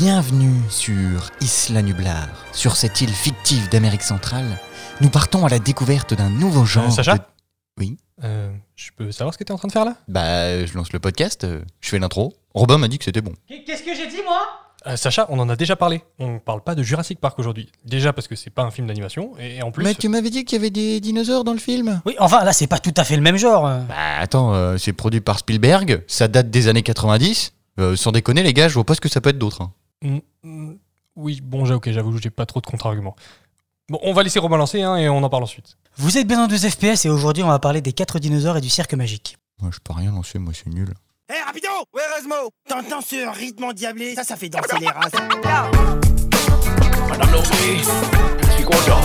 Bienvenue sur Isla Nublar. Sur cette île fictive d'Amérique centrale, nous partons à la découverte d'un nouveau genre. Sacha de- Oui. Euh, je peux savoir ce que tu es en train de faire là? Bah, je lance le podcast, euh, je fais l'intro. Robin m'a dit que c'était bon. Qu'est-ce que j'ai dit moi? Euh, Sacha, on en a déjà parlé. On parle pas de Jurassic Park aujourd'hui. Déjà parce que c'est pas un film d'animation et en plus. Mais tu m'avais dit qu'il y avait des dinosaures dans le film Oui, enfin là c'est pas tout à fait le même genre. euh. Bah, attends, euh, c'est produit par Spielberg, ça date des années 90. Euh, sans déconner, les gars, je vois pas ce que ça peut être d'autre. hein. Mm, mm, oui, bon, j'ai- ok, j'avoue, j'ai pas trop de contre-arguments. Bon, on va laisser Robin lancer hein, et on en parle ensuite. Vous êtes bien dans 12 FPS et aujourd'hui on va parler des 4 dinosaures et du cirque magique. Moi, je peux rien lancer, moi, c'est nul. Hé, rapido Ouais, Erasmo T'entends ce rythme endiablé? Ça, ça fait danser les races. Madame Lowski, je suis content.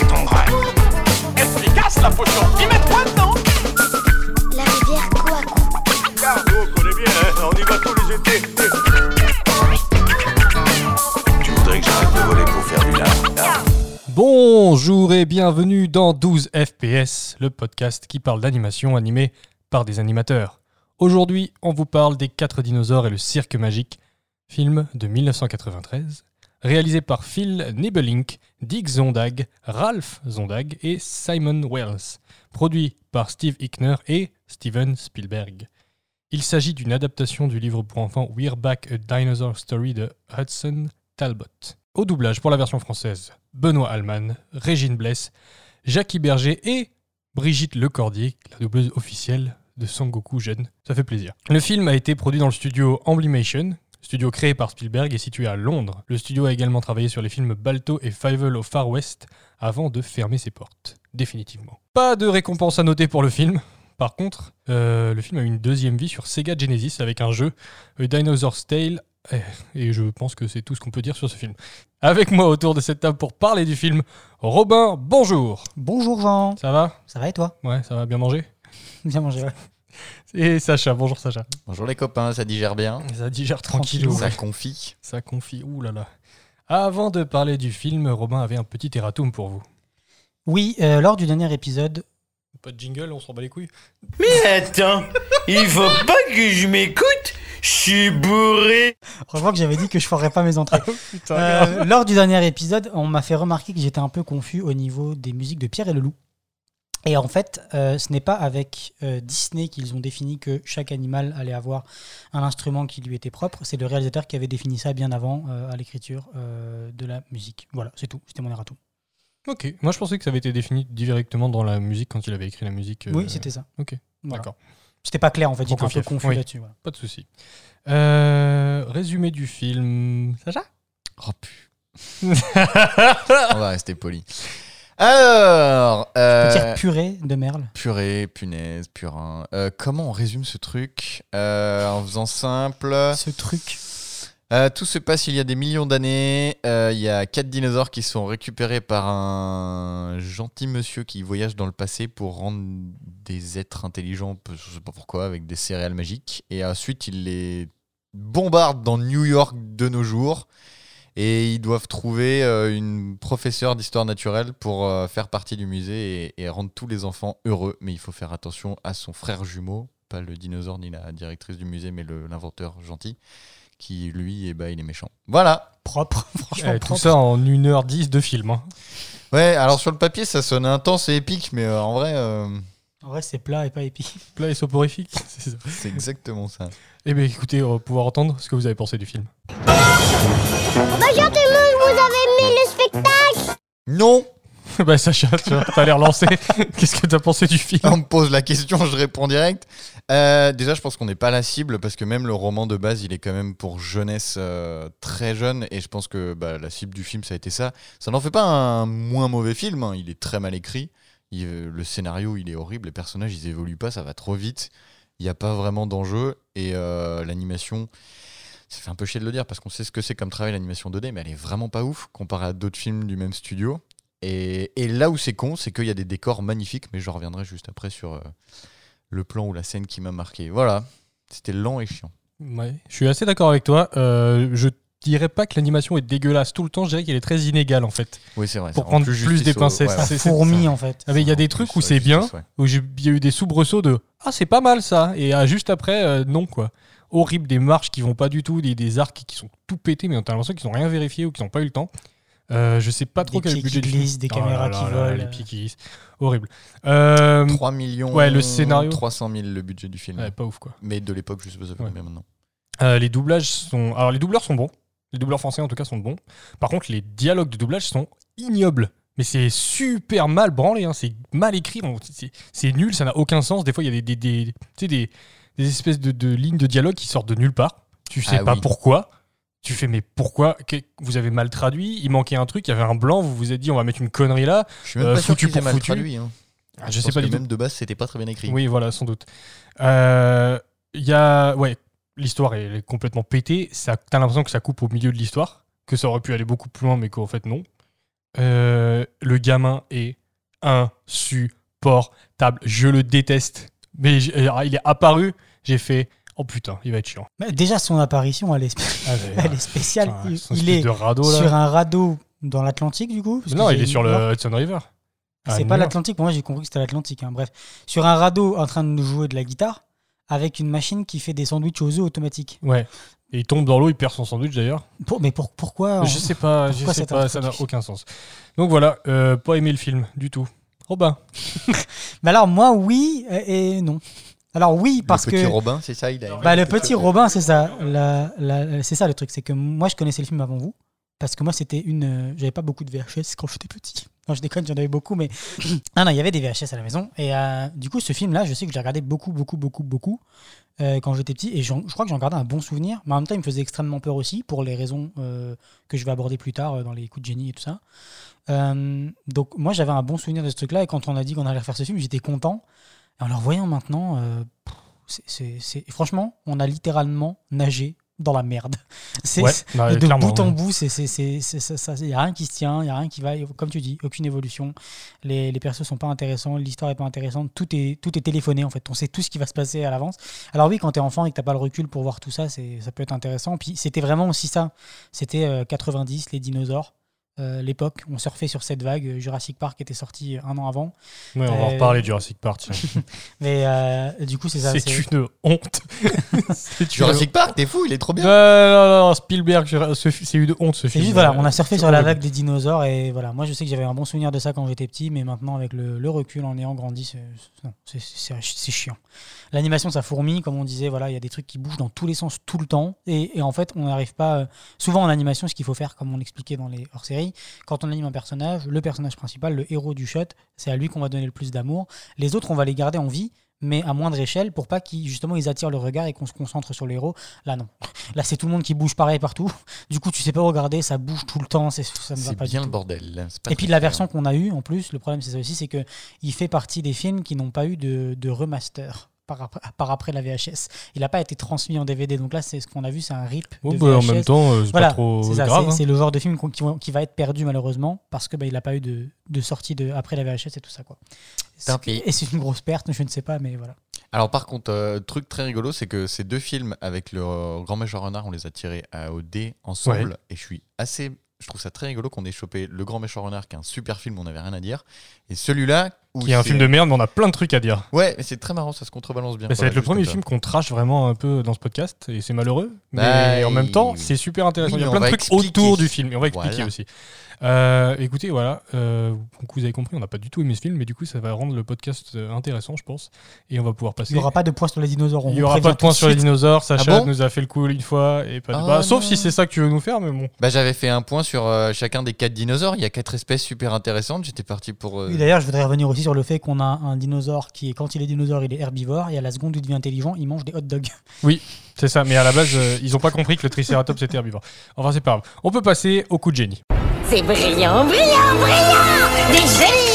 Et ton. Efficace la potion? Y dedans on y va tous les étés. Tu voudrais que j'arrête de voler pour faire du lard Bonjour et bienvenue dans 12 FPS, le podcast qui parle d'animation animée par des animateurs. Aujourd'hui, on vous parle des 4 dinosaures et le cirque magique, film de 1993, réalisé par Phil Nibelink, Dick Zondag, Ralph Zondag et Simon Wells, produit par Steve Hickner et Steven Spielberg. Il s'agit d'une adaptation du livre pour enfants We're Back a Dinosaur Story de Hudson Talbot. Au doublage pour la version française, Benoît Allman, Régine Blesse, Jackie Berger et Brigitte Lecordier, la doubleuse officielle de Sangoku jeune. Ça fait plaisir. Le film a été produit dans le studio Amblimation, studio créé par Spielberg et situé à Londres. Le studio a également travaillé sur les films Balto et Fievel au Far West avant de fermer ses portes. Définitivement. Pas de récompense à noter pour le film. Par contre, euh, le film a eu une deuxième vie sur Sega Genesis avec un jeu, A Dinosaur's Tale, eh, et je pense que c'est tout ce qu'on peut dire sur ce film. Avec moi autour de cette table pour parler du film, Robin, bonjour Bonjour Jean Ça va? Ça va et toi? Ouais, ça va bien manger? Bien mangé, ouais. Et Sacha, bonjour Sacha. Bonjour les copains, ça digère bien. Ça digère tranquillou. Ça confie. Ça confie, ouh là là. Avant de parler du film, Robin avait un petit erratum pour vous. Oui, euh, lors du dernier épisode, Pas de jingle, on s'en bat les couilles Mais attends, il faut pas que je m'écoute Je suis bourré franchement que j'avais dit que je ferais pas mes entrées. Euh, lors du dernier épisode, on m'a fait remarquer que j'étais un peu confus au niveau des musiques de Pierre et le Loup. Et en fait, euh, ce n'est pas avec euh, Disney qu'ils ont défini que chaque animal allait avoir un instrument qui lui était propre. C'est le réalisateur qui avait défini ça bien avant euh, à l'écriture euh, de la musique. Voilà, c'est tout. C'était mon erratum. Ok, moi je pensais que ça avait été défini directement dans la musique quand il avait écrit la musique. euh, Oui, c'était ça. Ok, Voilà. d'accord. C'était pas clair en fait. J'étais un peu confus oui. là-dessus. voilà. Pas de souci. Euh, résumé du film. Sacha? Oh pu. On va rester poli. Alors, On euh, peut dire purée de merle. purée, punaise, purin. Euh, comment on résume ce truc Euh, En faisant simple. Ce truc. Euh, tout se passe il y a des millions d'années. Euh, Il y a quatre dinosaures qui sont récupérés par un gentil monsieur qui voyage dans le passé pour rendre des êtres intelligents, je sais pas pourquoi, avec des céréales magiques. Et ensuite, il les bombarde dans New York de nos jours. Et ils doivent trouver euh, une professeure d'histoire naturelle pour faire partie du musée et, rendre tous les enfants heureux. Mais il faut faire attention à son frère jumeau, pas le dinosaure ni la directrice du musée, mais l'inventeur gentil, qui lui, eh ben, il est méchant. Voilà. Propre. Franchement, Eh, Tout propre. ça en 1h10 de film. hein. Ouais, alors sur le papier, ça sonne intense et épique, mais euh, en vrai, euh, En vrai, c'est plat et pas épique. Plat et soporifique. c'est ça. c'est exactement ça. Eh bien écoutez, on va pouvoir entendre ce que vous avez pensé du film. Bonjour tout le monde, vous avez aimé le spectacle? Non bah Sacha, tu t'as l'air lancé. Qu'est-ce que t'as pensé du film? On me pose la question, je réponds direct. Euh, déjà, je pense qu'on n'est pas la cible parce que même le roman de base, il est quand même pour jeunesse euh, très jeune et je pense que bah, la cible du film, ça a été ça. Ça n'en fait pas un moins mauvais film, hein, il est très mal écrit. Il- euh, le scénario, il est horrible, les personnages, ils évoluent pas, ça va trop vite. Il n'y a pas vraiment d'enjeu et euh, l'animation, ça fait un peu chier de le dire parce qu'on sait ce que c'est comme travail l'animation 2D, mais elle est vraiment pas ouf comparée à d'autres films du même studio. Et, et là où c'est con, c'est qu'il y a des décors magnifiques, mais je reviendrai juste après sur euh, le plan ou la scène qui m'a marqué. Voilà, c'était lent et chiant. Ouais, je suis assez d'accord avec toi. Euh, je dirais pas que l'animation est dégueulasse tout le temps, je dirais qu'elle est très inégale en fait. Oui, c'est vrai. Pour prendre plus des pincettes, ouais, c'est- Fourmi en fait. Ah, mais il y a des trucs où c'est bien, ouais. où il y a eu des soubresauts de Ah, c'est pas mal ça, et ah, juste après, euh, non quoi. horribles, des marches qui vont pas du tout, des, des arcs qui sont tout pétés, mais t'as l'impression qu'ils ont rien vérifié ou qu'ils n'ont pas eu le temps. Euh, je sais pas trop Des quel est le pieds budget qui du film. des Oh caméras là qui là là, volent. Les pieds qui glissent. Horrible. Euh, 3 millions. ouais, le scénario. 300 000 le budget du film. ouais, pas ouf quoi. Mais de l'époque, je sais pas ça fait Ouais. maintenant. Euh, les doublages sont. Alors, les doubleurs sont bons. Les doubleurs français, en tout cas, sont bons. Par contre, les dialogues de doublage sont ignobles. Mais c'est super mal branlé. hein. C'est mal écrit. c'est- nul. Ça n'a aucun sens. Des fois, il y a des, des, des, tu sais, des, des espèces de, de lignes de dialogue qui sortent de nulle part. Tu sais Ah pas oui. pourquoi. Tu fais, mais pourquoi? Vous avez mal traduit. Il manquait un truc. Il y avait un blanc. Vous vous êtes dit, on va mettre une connerie là. Je suis même Euh, pas foutu pour mal foutu. traduit. hein. Ah, je Je sais pas du tout. même de base, c'était pas très bien écrit. Oui, voilà, sans doute. Euh, Il y a. Ouais, l'histoire est complètement pétée. Ça, t'as l'impression que ça coupe au milieu de l'histoire, que ça aurait pu aller beaucoup plus loin, mais qu'en fait, non. Euh, le gamin est insupportable. Je le déteste. Mais il est apparu, j'ai fait. Oh putain, il va être chiant. Mais déjà, son apparition, elle est, Ah, elle est spéciale. Il- est de radeau là. sur un radeau dans l'Atlantique, du coup parce Non, que il est sur le Hudson River. À C'est pas l'Atlantique, moi j'ai compris que c'était l'Atlantique. hein. Bref, sur un radeau en train de jouer de la guitare avec une machine qui fait des sandwichs aux œufs automatiques. Ouais. Et il tombe dans l'eau, il perd son sandwich d'ailleurs. Pour- mais pour- pourquoi Je sais pas, je sais pas, ça n'a aucun sens. Donc voilà, euh, pas aimé le film du tout. Robin. Mais alors moi oui et non. Alors oui parce le petit que Robin, c'est ça, il a. bah, le petit Robin c'est ça, La- la- c'est ça le truc, c'est que moi je connaissais le film avant vous parce que moi c'était une, euh, j'avais pas beaucoup de VHS quand j'étais petit. Non je déconne, j'en avais beaucoup, mais ah non il y avait des VHS à la maison et euh, du coup ce film là je sais que j'ai regardé beaucoup beaucoup beaucoup beaucoup euh, quand j'étais petit et je crois que j'en gardais un bon souvenir, mais en même temps il me faisait extrêmement peur aussi pour les raisons euh, que je vais aborder plus tard euh, dans les coups de génie et tout ça. Euh, donc moi j'avais un bon souvenir de ce truc là et quand on a dit qu'on allait refaire ce film j'étais content. Et en le revoyant maintenant, euh, c'est- franchement on a littéralement nagé dans la merde. C'est Ouais, bah, de bout en bout, c'est c'est- c'est- c'est- ça- ça- il y a rien qui se tient, il y a rien qui va, comme tu dis, aucune évolution. Les, les persos sont pas intéressants, l'histoire est pas intéressante, tout est tout est téléphoné en fait. On sait tout ce qui va se passer à l'avance. Alors oui, quand t'es enfant et que t'as pas le recul pour voir tout ça, c'est ça peut être intéressant. Puis c'était vraiment aussi ça. C'était euh, 90, les dinosaures. Euh, l'époque, on surfait sur cette vague. Jurassic Park était sorti un an avant, Ouais, on va en Euh, reparler Jurassic Park. tiens. mais euh, du coup c'est ça. C'est une honte. Jurassic Park, t'es fou, il est trop Non, bien. non, non, Spielberg, Jura- ce fi- c'est une honte ce film. juste, voilà, on a surfé sur la vague des dinosaures et voilà, moi je sais que j'avais un bon souvenir de ça quand j'étais petit, mais maintenant avec le, le recul en ayant grandi, c'est non, chiant. L'animation ça fourmille, comme on disait, voilà, il y a des trucs qui bougent dans tous les sens tout le temps et, et en fait on n'arrive pas. souvent en animation, ce qu'il faut faire, comme on l'expliquait dans les hors-séries, quand on anime un personnage, le personnage principal, le héros du shot, c'est à lui qu'on va donner le plus d'amour. Les autres, on va les garder en vie. Mais à moindre échelle pour pas qu'ils justement ils attirent le regard et qu'on se concentre sur le héros. Là non. Là c'est tout le monde qui bouge pareil partout. Du coup, tu sais pas regarder, ça bouge tout le temps, c'est- ça ne va C'est pas bien du le tout. bordel. pas Et puis la clair. version qu'on a eue, en plus, le problème c'est ça aussi, c'est que il fait partie des films qui n'ont pas eu de, de remaster par, après- par après la VHS. Il n'a pas été transmis en DVD, donc là c'est ce qu'on a vu, c'est un rip Oh, de bah, en VHS. même temps, euh, c'est Voilà, pas trop c'est ça, grave. c'est- hein. c'est le genre de film qui, va- qui va être perdu malheureusement parce que bah, il n'a pas eu de, de sortie de, après la VHS et tout ça quoi. Tant pis. Et c'est une grosse perte, je ne sais pas, mais voilà. Alors par contre, euh, truc très rigolo, c'est que ces deux films avec le euh, Grand Méchant Renard, on les a tirés à, au dé ensemble, Ouais. et je suis assez, je trouve ça très rigolo qu'on ait chopé le Grand Méchant Renard, qui est un super film, on n'avait rien à dire, et celui-là, Qui est un film de merde, mais on a plein de trucs à dire. Ouais, mais c'est très marrant, ça se contrebalance bien. Bah, ça va être le premier film qu'on trash vraiment un peu dans ce podcast, et c'est malheureux. Mais Bah, en même temps, c'est super intéressant. Oui, Il y a mais plein de trucs expliquer. autour du film, et on va expliquer Voilà. aussi. Euh, écoutez, voilà, euh, donc vous avez compris, on n'a pas du tout aimé ce film, mais du coup, ça va rendre le podcast euh, intéressant, je pense, et on va pouvoir passer. Il n'y aura pas de points sur les dinosaures. on Il y vous aura pas de points sur les dinosaures. Sacha Ah bon nous a fait le coup une fois, et pas de- Ah bah, sauf si c'est ça que tu veux nous faire, mais bon. Bah, j'avais fait un point sur euh, chacun des quatre dinosaures. Il y a quatre espèces super intéressantes. J'étais parti pour. euh, Oui, d'ailleurs, je voudrais revenir aussi sur le fait qu'on a un dinosaure qui, est, quand il est dinosaure, il est herbivore, et à la seconde où il devient intelligent, il mange des hot dogs. C'est ça, mais à la base, euh, ils ont pas compris que le Triceratops était herbivore. Enfin, c'est pas grave. On peut passer au coup de génie. C'est brillant, brillant, brillant Des génies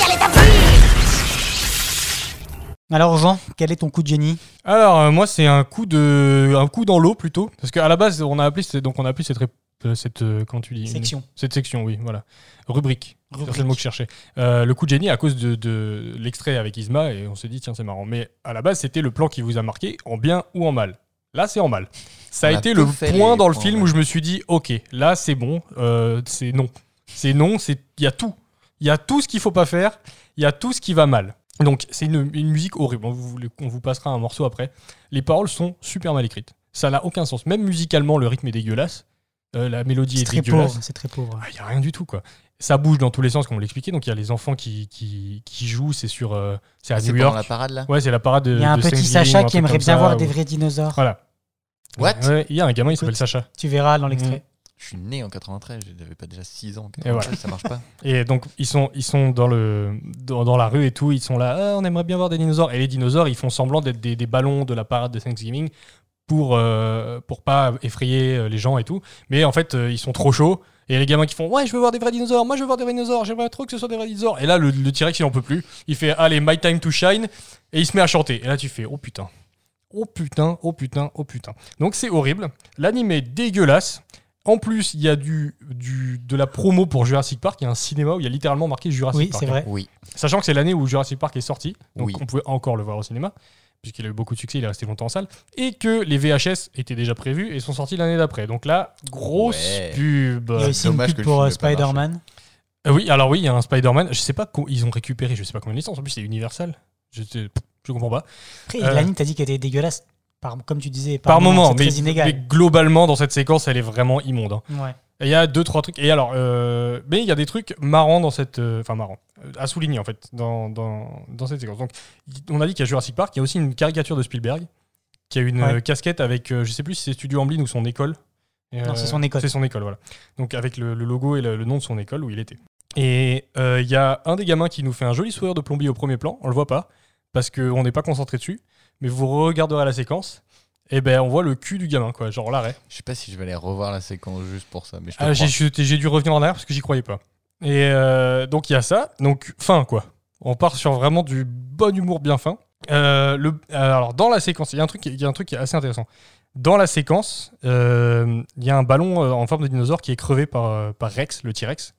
Alors, Jean, quel est ton coup de génie Alors, euh, moi, c'est un coup de, un coup dans l'eau plutôt, parce qu'à la base, on a appelé, donc on a appelé cette, ré- euh, cette, euh, comment tu dis, une- Section. cette section, oui, voilà, rubrique. Rubrique. C'est le mot que je cherchais. Euh, le coup de génie à cause de, de l'extrait avec Isma et on s'est dit tiens c'est marrant. Mais à la base c'était le plan qui vous a marqué en bien ou en mal. Là c'est en mal. Ça a On a été le point dans le film ouais. où je me suis dit ok là c'est bon, euh, c'est non, c'est non, c'est il y a tout, il y a tout ce qu'il faut pas faire, il y a tout ce qui va mal. Donc c'est une, une musique horrible. On vous, on vous passera un morceau après. Les paroles sont super mal écrites. Ça n'a aucun sens. Même musicalement, le rythme est dégueulasse. Euh, la mélodie est très dégueulasse. pauvre. C'est très pauvre. Il n'y a rien du tout, quoi. Ça bouge dans tous les sens, comme on l'expliquait. Donc, il y a les enfants qui, qui, qui jouent. C'est sur. euh, c'est à C'est New York. la parade là? Ouais, c'est la parade de. Il y a un petit Sacha qui aimerait bien ça, voir ou- des vrais dinosaures. Voilà. What? Ouais, Il y a un gamin, il s'appelle. Sacha. Tu verras dans l'extrait. Je suis né en 93, j'avais pas déjà 6 ans. Et voilà. 93, Ça marche pas. Et donc, ils sont, ils sont dans, le, dans, dans la rue et tout. Ils sont là. Ah, on aimerait bien voir des dinosaures. Et les dinosaures, ils font semblant d'être des, des ballons de la parade de Thanksgiving pour, euh, pour pas effrayer euh, les gens et tout. Mais en fait, euh, ils sont trop chauds. Et les gamins qui font Ouais, je veux voir des vrais dinosaures. Moi, je veux voir des vrais dinosaures. J'aimerais trop que ce soit des vrais dinosaures. Et là, le, le T-Rex, il en peut plus. Il fait Allez, my time to shine. Et il se met à chanter. Et là, tu fais Oh putain. Oh putain, oh putain, oh putain. Donc c'est horrible. L'anime est dégueulasse. En plus, il y a du, du, de la promo pour Jurassic Park. Il y a un cinéma où il y a littéralement marqué Jurassic Oui, Park. c'est vrai. Oui. Sachant que c'est l'année où Jurassic Park est sorti. Donc Oui. on pouvait encore le voir au cinéma. Puisqu'il a eu beaucoup de succès, il est resté longtemps en salle. Et que les VHS étaient déjà prévus et sont sortis l'année d'après. Donc là, grosse Ouais. pub. Il y a aussi une dommage pub pour euh. Spider-Man. Euh, oui, alors oui, il y a un Spider-Man. Je sais pas ils ont récupéré, je sais pas combien de licences. En plus, c'est Universal. Je, je comprends pas. Après, Euh. l'anime, t'as dit qu'elle était dégueulasse. Par, comme tu disais, Par, moment, c'est mais, très inégal. mais globalement, dans cette séquence, elle est vraiment immonde. hein. Ouais. Il y a deux, trois trucs. Et alors, euh, mais il y a des trucs marrants dans cette. euh, Enfin, marrants. à souligner, en fait, dans, dans, dans cette séquence. Donc, on a dit qu'il y a Jurassic Park. Il y a aussi une caricature de Spielberg qui a une Ouais. euh, casquette avec, je sais plus si c'est Studio Amblin ou son école. Non, c'est son école. C'est son école, voilà. Donc, avec le, le logo et le, le nom de son école où il était. Et euh, il y a un des gamins qui nous fait un joli sourire de plombier au premier plan. On le voit pas parce qu'on n'est pas concentré dessus. Mais vous regarderez la séquence. Et ben, on voit le cul du gamin, quoi. Genre l'arrêt. Je sais pas si je vais aller revoir la séquence juste pour ça, mais je Ah, j'ai, dû revenir en arrière parce que j'y croyais pas. Et euh, donc il y a ça. Donc fin quoi. On part sur vraiment du bon humour bien fin. Euh, le, alors dans la séquence, il y a un truc, qui- il y a un truc qui est assez intéressant. Dans la séquence, euh, il y a un ballon en forme de dinosaure qui est crevé par, par Rex, le T-Rex.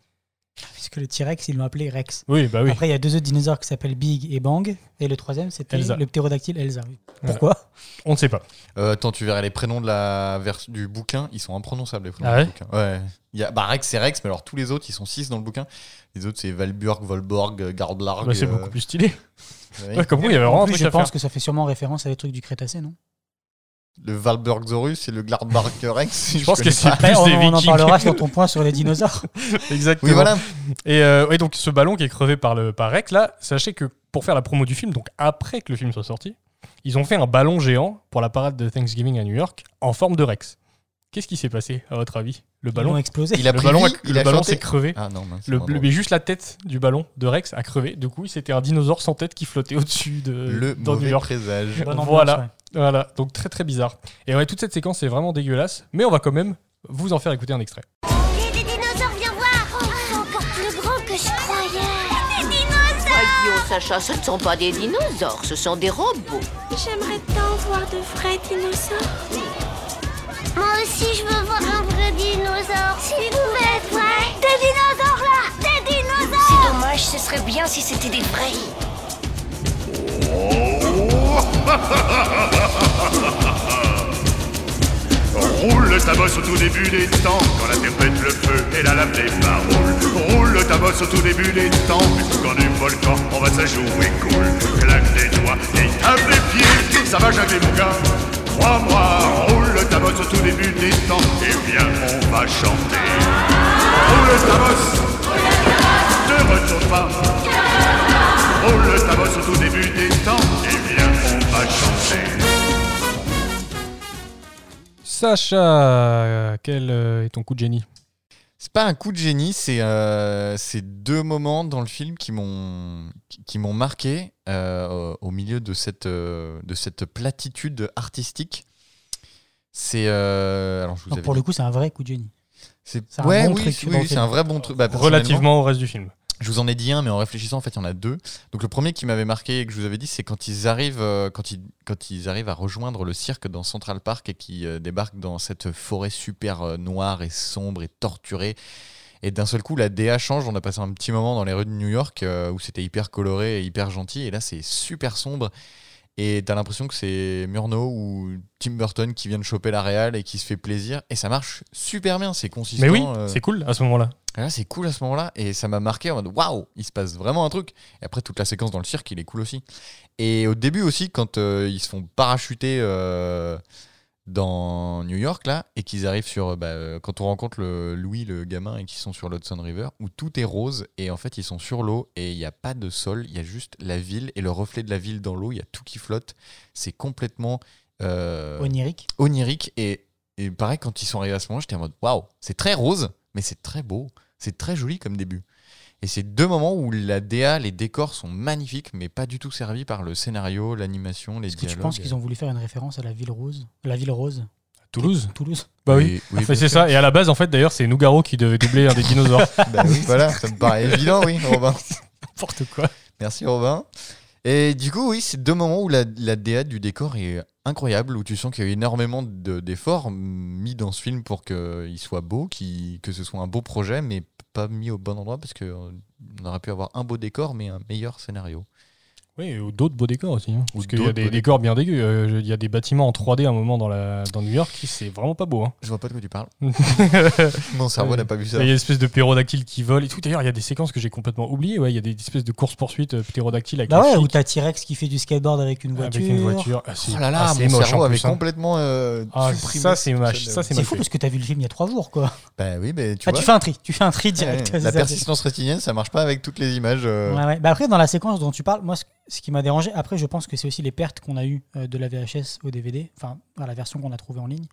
Puisque le T-Rex, ils l'ont appelé Rex. Oui, bah oui. Après, il y a deux autres dinosaures qui s'appellent Big et Bang. Et le troisième, c'était Elsa. le ptérodactyle Elsa. Pourquoi On ne sait pas. Euh, attends, tu verrais les prénoms de la vers- du bouquin, ils sont imprononçables les prénoms Ah du bouquin. Ouais. Il y a, bah Rex c'est Rex, mais alors tous les autres ils sont 6 dans le bouquin. Les autres c'est Valburg, Volborg, Gardlarg. Bah, c'est euh, beaucoup plus stylé. ouais. Ouais, comme vous, il y avait vraiment En un truc je à pense faire. que ça fait sûrement référence à des trucs du Crétacé, non? Le Valburgsaurus et le Gardlarg Rex. Je pense que c'est plus on, des on en parlera sur ton point sur les dinosaures. Exactement. Oui, voilà. Et, euh, donc ce ballon qui est crevé par, le, par Rex, là, sachez que pour faire la promo du film, donc après que le film soit sorti, ils ont fait un ballon géant pour la parade de Thanksgiving à New York en forme de Rex. Qu'est-ce qui s'est passé, à votre avis? Le ballon, explosé. Il a le pris ballon, a- a s'est crevé. Ah non, mince, Le, mais juste la tête du ballon de Rex a crevé. Du coup, c'était un dinosaure sans tête qui flottait au-dessus de le dans New York. présage. Voilà. Ouais. Voilà, donc très très bizarre. Et ouais, toute cette séquence est vraiment dégueulasse, mais on va quand même vous en faire écouter un extrait. Il y a des dinosaures, viens voir Oh, c'est encore plus grand que je croyais Des dinosaures Voyons, Sacha, ce ne sont pas des dinosaures, ce sont des robots. J'aimerais tant voir de vrais dinosaures. Moi aussi, je veux voir un vrai dinosaure. S'il pouvait être vrai. Des dinosaures là Des dinosaures C'est dommage, ce serait bien si c'était des vrais. Roule ta bosse au tout début des temps, quand la terre pète le feu et la lave les paroles. Roule ta bosse au tout début des temps, mais quand du volcan, on va se jouer cool. Claque des doigts et tape les pieds, ça va jamais mon gars. Crois-moi, roule ta bosse au tout début des temps, et viens, on va chanter. Roule ta bosse, ne retourne pas. Roule ta bosse au tout début des temps, et viens, on va chanter. Sacha, quel euh, est ton coup de génie? C'est pas un coup de génie, c'est euh, c'est deux moments dans le film qui m'ont qui, qui m'ont marqué euh, au milieu de cette euh, de cette platitude artistique. C'est euh, alors je vous pour dit- le coup, c'est un vrai coup de génie. c'est ouais, bon oui, truc oui, c'est un vrai bon truc. Bah, Relativement au reste du film. Je vous en ai dit un, mais en réfléchissant, en fait, il y en a deux. Donc le premier qui m'avait marqué et que je vous avais dit, c'est quand ils arrivent, euh, quand ils, arrivent à rejoindre le cirque dans Central Park et qui euh, débarquent dans cette forêt super euh, noire et sombre et torturée. Et d'un seul coup, la DA change. On a passé un petit moment dans les rues de New York où c'était hyper coloré et hyper gentil. Et là, c'est super sombre. Et t'as l'impression que c'est Murnau ou Tim Burton qui viennent choper la réal et qui se fait plaisir. Et ça marche super bien. C'est consistant. Mais oui, euh, c'est cool à ce moment-là. là, c'est cool à ce moment-là. Et ça m'a marqué en mode waouh, il se passe vraiment un truc. Et après, toute la séquence dans le cirque, il est cool aussi. Et au début aussi, quand euh, ils se font parachuter euh, dans New York là et qu'ils arrivent sur bah, euh, quand on rencontre le Louis le gamin et qu'ils sont sur l'Hudson River où tout est rose et en fait ils sont sur l'eau et il n'y a pas de sol il y a juste la ville et le reflet de la ville dans l'eau il y a tout qui flotte c'est complètement euh, Onirique. onirique et, et pareil quand ils sont arrivés à ce moment j'étais en mode waouh c'est très rose mais c'est très beau c'est très joli comme début et c'est deux moments où la DA les décors sont magnifiques mais pas du tout servis par le scénario l'animation les Est-ce que tu penses qu'ils ont voulu faire une référence à la ville rose La ville rose Toulouse Toulouse Bah oui. Oui, oui, Enfin, c'est ça. Et à la base, en fait, d'ailleurs, c'est Nougaro qui devait doubler un des dinosaures. Bah oui, voilà, ça me paraît évident, oui, Robin. N'importe quoi. Merci, Robin. Et du coup, oui, c'est deux moments où la, la DA du décor est incroyable, où tu sens qu'il y a eu énormément de- d'efforts mis dans ce film pour qu'il soit beau, que ce soit un beau projet, mais pas mis au bon endroit parce qu'on aurait pu avoir un beau décor, mais un meilleur scénario. Oui, ou d'autres beaux décors aussi. hein. Ou Parce qu'il y a des décors bien dégueux. Euh, Il y a des bâtiments en 3D à un moment dans, la, dans New York, qui- c'est vraiment pas beau. hein. Je vois pas de quoi tu parles. Il Mon cerveau Ouais. n'a pas vu ça. y a des espèces de ptérodactyles qui volent et tout. D'ailleurs, il y a des séquences que j'ai complètement oubliées. Ouais, il y a des espèces de courses-poursuites euh, ptérodactyles avec Bah ouais, où flics, t'as T-Rex qui fait du skateboard avec une voiture. avec une voiture. Ah, Oh là là, ah, c'est mon cerveau avait hein. complètement euh, Ah, supprimé ça, c'est moche. c'est fou fait. parce que t'as vu le film il y a trois jours, quoi. Bah oui, mais tu Ah, vois. tu fais un tri, tu fais un tri direct. La persistance rétinienne, ça marche pas avec toutes les images. euh. Bah après, dans la séquence dont tu parles, moi, ce, qui m'a dérangé, après, je pense que c'est aussi les pertes qu'on a eues euh, de la VHS au DVD, enfin, à la version qu'on a trouvée en ligne.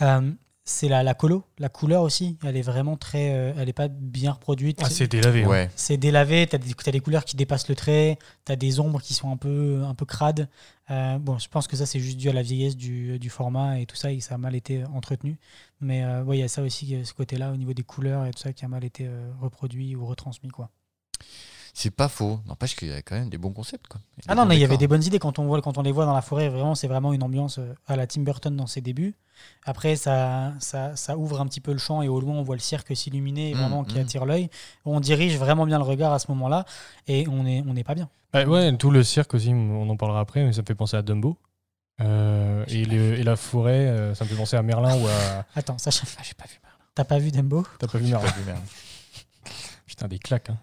Euh, c'est la, la colo, la couleur aussi, elle est vraiment très. euh, elle est pas bien reproduite. Ah, c'est délavé. hein. Ouais. c'est délavé, t'as des, t'as des couleurs qui dépassent le trait, t'as des ombres qui sont un peu, un peu crades. Euh, bon, je pense que ça, c'est juste dû à la vieillesse du, du format et tout ça, et ça a mal été entretenu. Mais euh, ouais, il y a ça aussi, euh, ce côté-là, au niveau des couleurs et tout ça, qui a mal été euh, reproduit ou retransmis, quoi. C'est pas faux. N'empêche qu'il y a quand même des bons concepts. Quoi. Ah non, mais il y avait des bonnes idées quand on, voit, quand on les voit dans la forêt. Vraiment, c'est vraiment une ambiance euh, à la Tim Burton dans ses débuts. Après, ça, ça, ça ouvre un petit peu le champ et au loin, on voit le cirque s'illuminer Mm, vraiment qui mm. attire l'œil. On dirige vraiment bien le regard à ce moment-là et on n'est on n'est pas bien. Ouais, ouais, tout le cirque aussi, on en parlera après, mais ça me fait penser à Dumbo. Euh, et, le- et la forêt, euh, ça me fait penser à Merlin ou à. Attends, ça, j'ai pas vu. T'as pas vu Dumbo? T'as pas vu Merlin Pas vu, merde. Putain, des claques. Hein.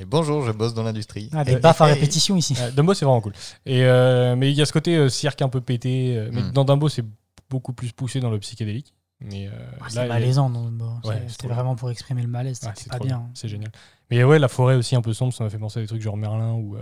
Et bonjour, je bosse dans l'industrie. ah, Des Euh, baffes à répétition ici. Ouais, Dumbo, c'est vraiment cool. Et, euh, mais il y a ce côté euh, cirque un peu pété. euh, mais Mm. dans Dumbo, c'est beaucoup plus poussé dans le psychédélique. Mais euh, Ah, c'est malaisant dans Dumbo. Ouais, C'était vraiment pour exprimer le malaise. Ah, C'était c'est pas bien. bien. C'est génial. Mais ouais, la forêt aussi un peu sombre, ça m'a fait penser à des trucs genre Merlin ou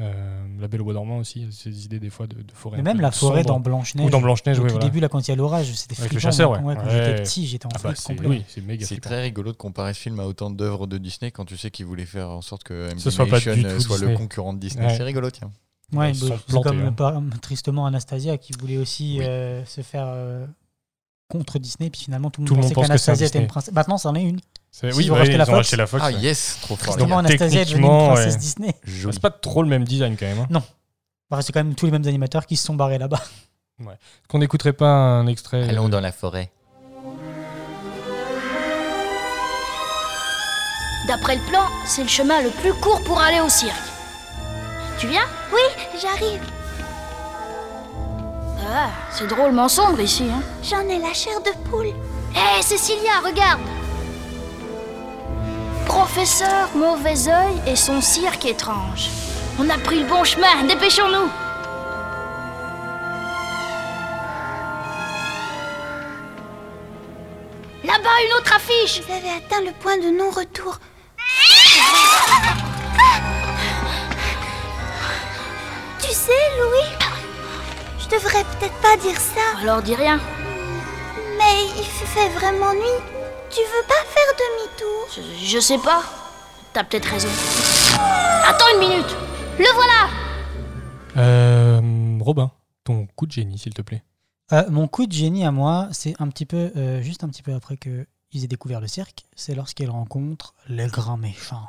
euh, La Belle au Bois dormant aussi. Ces idées des fois de, de forêt. Mais même la forêt sombre. dans Blanche-Neige. Ou dans Blanche-Neige, Au oui. tout voilà. début, là, quand il y a l'orage, c'était Avec le flippant. chasseur, moi. ouais. quand Ouais. j'étais petit, j'étais en Ah bah, c'est complet. oui, c'est méga C'est très rigolo de comparer ce film à autant d'œuvres de Disney quand tu sais qu'ils voulaient faire en sorte que Ce soit pas du Animation tout soit le concurrent de Disney. Ouais. C'est rigolo, tiens. Ouais, bah, c'est comme hein. tristement Anastasia qui voulait aussi Oui. euh, se faire euh, contre Disney, puis finalement tout le monde pensait qu'Anastasia était une princesse. Maintenant, c'en est une. C'est- Oui, ont bah, racheté ils la ont Fox. racheté la Fox. Ah ouais. yes, trop fort. les Tristement, gars. Anastasia est devenue une techniquement, princesse ouais. Disney. Joli. C'est pas trop le même design quand même. hein. Bah, c'est quand même tous les mêmes animateurs qui se sont barrés là-bas. Qu'on n'écouterait pas un extrait. Allons euh, dans la forêt. D'après le plan, c'est le chemin le plus court pour aller au cirque. Tu viens? Oui, j'arrive. Ah, c'est drôlement sombre ici, hein. J'en ai la chair de poule. Hé, Cécilia, regarde Professeur Mauvais Oeil et son cirque étrange. On a pris le bon chemin, dépêchons-nous Là-bas, une autre affiche Vous avez atteint le point de non-retour. Tu sais, Louis, je devrais peut-être pas dire ça, Alors dis rien. mais il fait vraiment nuit. Tu veux pas faire demi-tour Je, je sais pas. T'as peut-être raison. Attends une minute Le voilà euh, Robin, ton coup de génie, s'il te plaît. Euh, mon coup de génie à moi, c'est un petit peu, euh, juste un petit peu après que ils aient découvert le cirque, c'est lorsqu'ils rencontrent le grand méchant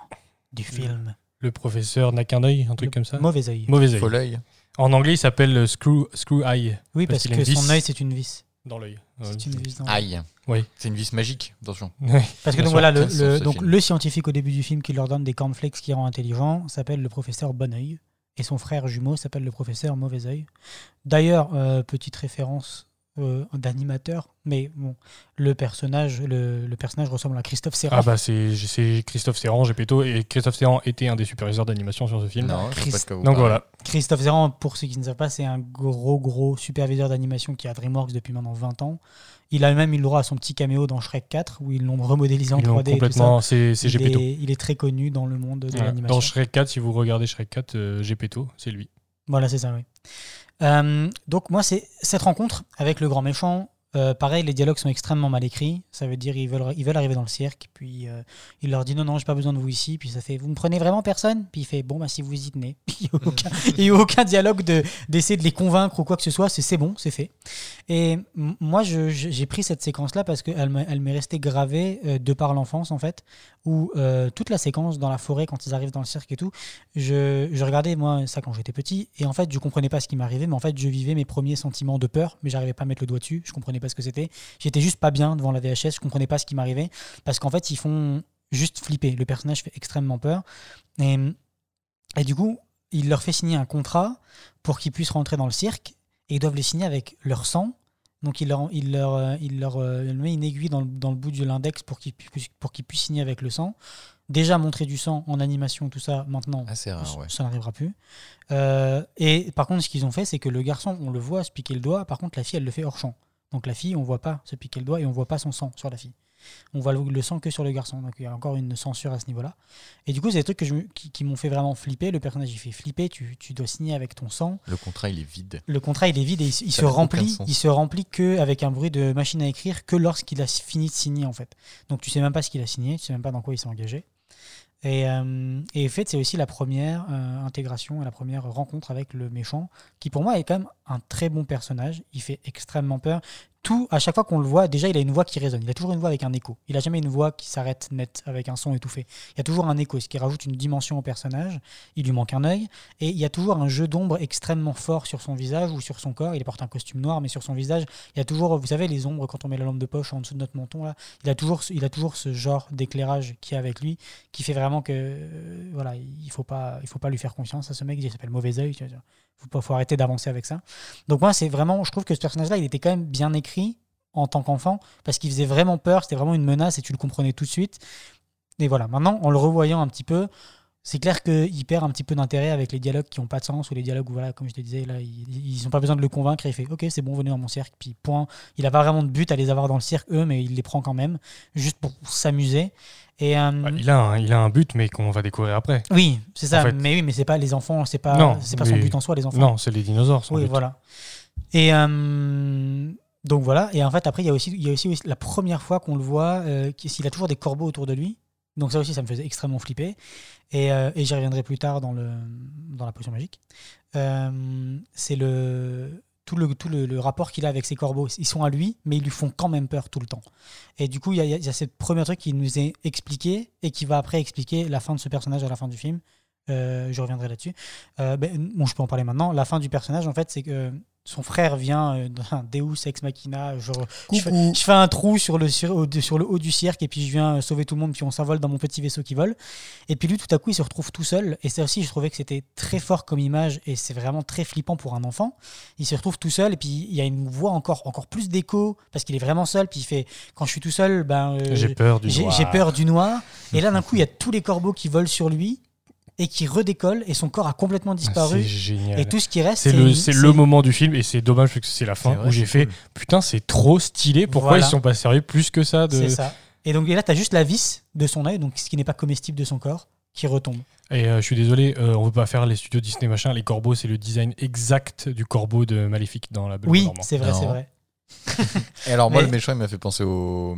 du film. Le professeur n'a qu'un œil, un truc Le comme ça Mauvais œil. Mauvais œil. En anglais, il s'appelle le screw, screw eye Oui, Parce que son œil, c'est une vis. Dans l'œil. C'est une vis dans- Aïe. Oui. C'est une vis magique. Attention. Ouais. Parce que donc voilà, le, Quel sens, le- ce donc, film le scientifique au début du film qui leur donne des cornflakes qui rend intelligent s'appelle le professeur Bonneuil. Et son frère jumeau s'appelle le professeur Mauvais Oeil. D'ailleurs, euh, petite référence euh, d'animateur, mais bon, le personnage, le, le personnage ressemble à Christophe Serra. Ah bah c'est c'est Christophe Serran, Gepetto, et Christophe Serran était un des superviseurs d'animation sur ce film. Non, Donc parlez. voilà. Christophe Serran, pour ceux qui ne savent pas, c'est un gros, gros superviseur d'animation qui à DreamWorks depuis maintenant 20 ans. Il a même eu le droit à son petit caméo dans Shrek 4, où ils l'ont remodélisé en Ils l'ont 3D. et tout complètement. ça. C'est c'est il, Gepetto. est, il est très connu dans le monde de l'animation. Dans Shrek 4, si vous regardez Shrek 4, euh, Gepetto, c'est lui. Voilà, c'est ça, oui. Euh, donc moi, c'est cette rencontre avec le grand méchant. Euh, pareil, les dialogues sont extrêmement mal écrits. Ça veut dire ils veulent, ils veulent arriver dans le cirque, puis euh, il leur dit non, non, j'ai pas besoin de vous ici. Puis ça fait, vous ne prenez vraiment personne? Puis il fait, bon, bah si vous y tenez. Puis il n'y a a aucun dialogue de- d'essayer de les convaincre ou quoi que ce soit. C'est bon, c'est fait. Et moi, j'ai pris cette séquence-là parce qu'elle m'est elle m'est restée gravée euh, de par l'enfance, en fait, où euh, toute la séquence dans la forêt, quand ils arrivent dans le cirque et tout, je, je regardais, moi, ça quand j'étais petit, et en fait, je comprenais pas ce qui m'arrivait, mais en fait, je vivais mes premiers sentiments de peur, mais j'arrivais pas à mettre le doigt dessus, je comprenais pas ce que c'était. J'étais juste pas bien devant la VHS, je comprenais pas ce qui m'arrivait, parce qu'en fait, ils font juste flipper. Le personnage fait extrêmement peur. Et, et du coup, il leur fait signer un contrat pour qu'ils puissent rentrer dans le cirque, et ils doivent les signer avec leur sang. Donc il leur, il leur, euh, il leur euh, met une aiguille dans le, dans le bout de l'index pour qu'ils puissent, pour qu'ils puissent signer avec le sang. Déjà montrer du sang en animation, tout ça, maintenant, Ah, rare, ouais. ça n'arrivera plus. Euh, et par contre, ce qu'ils ont fait, c'est que le garçon, on le voit se piquer le doigt. Par contre, la fille, elle le fait hors champ. Donc la fille, on voit pas se piquer le doigt et on voit pas son sang sur la fille. On voit le, le sang que sur le garçon. Donc il y a encore une censure à ce niveau-là. Et du coup, c'est des trucs que je me- qui, qui m'ont fait vraiment flipper. Le personnage, il fait flipper. Tu, tu dois signer avec ton sang. Le contrat, il est vide. Le contrat, il est vide et il, se- il se remplit. Il se remplit que avec un bruit de machine à écrire que lorsqu'il a fini de signer en fait. Donc tu sais même pas ce qu'il a signé, tu sais même pas dans quoi il s'est engagé. Et, euh, et fait, c'est aussi la première euh, intégration et la première rencontre avec le méchant, qui pour moi est quand même un très bon personnage. Il fait extrêmement peur. À chaque fois qu'on le voit, déjà, il a une voix qui résonne. Il a toujours une voix avec un écho. Il a jamais une voix qui s'arrête net avec un son étouffé. Il y a toujours un écho, ce qui rajoute une dimension au personnage. Il lui manque un œil. Et il y a toujours un jeu d'ombre extrêmement fort sur son visage ou sur son corps. Il porte un costume noir, mais sur son visage, il y a toujours, vous savez, les ombres quand on met la lampe de poche en dessous de notre menton, là. Il a toujours, il a toujours ce genre d'éclairage qui est avec lui, qui fait vraiment que, euh, voilà, il faut pas, faut pas lui faire confiance à ce mec. Il s'appelle Mauvais Oeil. Il faut faut arrêter d'avancer avec ça. Donc moi, c'est vraiment, je trouve que ce personnage-là, il était quand même bien écrit en tant qu'enfant parce qu'il faisait vraiment peur. C'était vraiment une menace et tu le comprenais tout de suite. Et voilà. Maintenant, en le revoyant un petit peu, c'est clair qu'il perd un petit peu d'intérêt avec les dialogues qui n'ont pas de sens ou les dialogues où, voilà, comme je te disais, là, ils n'ont pas besoin de le convaincre. Il fait Ok, c'est bon, venez dans mon cirque. Puis point. Il n'a pas vraiment de but à les avoir dans le cirque, eux, mais il les prend quand même, juste pour s'amuser. Et, euh, Bah, il, a un, il a un but, mais qu'on va découvrir après. oui, c'est ça. En fait. Mais oui, mais c'est pas les enfants, c'est pas, c'est pas son but en soi, les enfants. Non, c'est les dinosaures. son Oui, but. voilà. Et euh, donc voilà. Et en fait, après, il y a aussi, il y a aussi, la première fois qu'on le voit, euh, s'il a toujours des corbeaux autour de lui. Donc ça aussi, ça me faisait extrêmement flipper. Et, euh, et j'y reviendrai plus tard dans, le, dans la potion magique. Euh, c'est le tout le, tout le, rapport qu'il a avec ses corbeaux. Ils sont à lui, mais ils lui font quand même peur tout le temps. Et du coup, il y a, y a- ce premier truc qui nous est expliqué et qui va après expliquer la fin de ce personnage à la fin du film. Euh, je reviendrai là-dessus. Ben, bon, je peux en parler maintenant. La fin du personnage, en fait, c'est que son frère vient euh, d'un Deus ex machina. Genre, je, fais, je fais un trou sur le, sur, au- sur le haut du cirque et puis je viens euh, sauver tout le monde. Puis on s'envole dans mon petit vaisseau qui vole. Et puis lui, tout à coup, il se retrouve tout seul. Et ça aussi, je trouvais que c'était très fort comme image et c'est vraiment très flippant pour un enfant. Il se retrouve tout seul et puis il y a une voix encore, encore plus d'écho parce qu'il est vraiment seul. Puis il fait Quand je suis tout seul, ben, euh, J'ai peur du noir. j'ai peur du noir. Et là, d'un coup, il y a tous les corbeaux qui volent sur lui et qui redécollent et son corps a complètement Ah, disparu. C'est génial. Et tout ce qui reste, C'est le, une- c'est le moment du film et c'est dommage parce que c'est la fin C'est vrai, où j'ai fait cool. putain c'est trop stylé pourquoi Voilà. ils sont pas sérieux plus que ça de C'est ça. Et donc et là, tu as juste la vis de son œil, donc ce qui n'est pas comestible de son corps, qui retombe. et euh, je suis désolé euh, on veut pas faire les studios Disney machin les corbeaux c'est le design exact du corbeau de Maléfique dans la Belle Oui, c'est vrai, Non. c'est vrai. Et alors, moi, Mais- le méchant, il m'a fait penser au.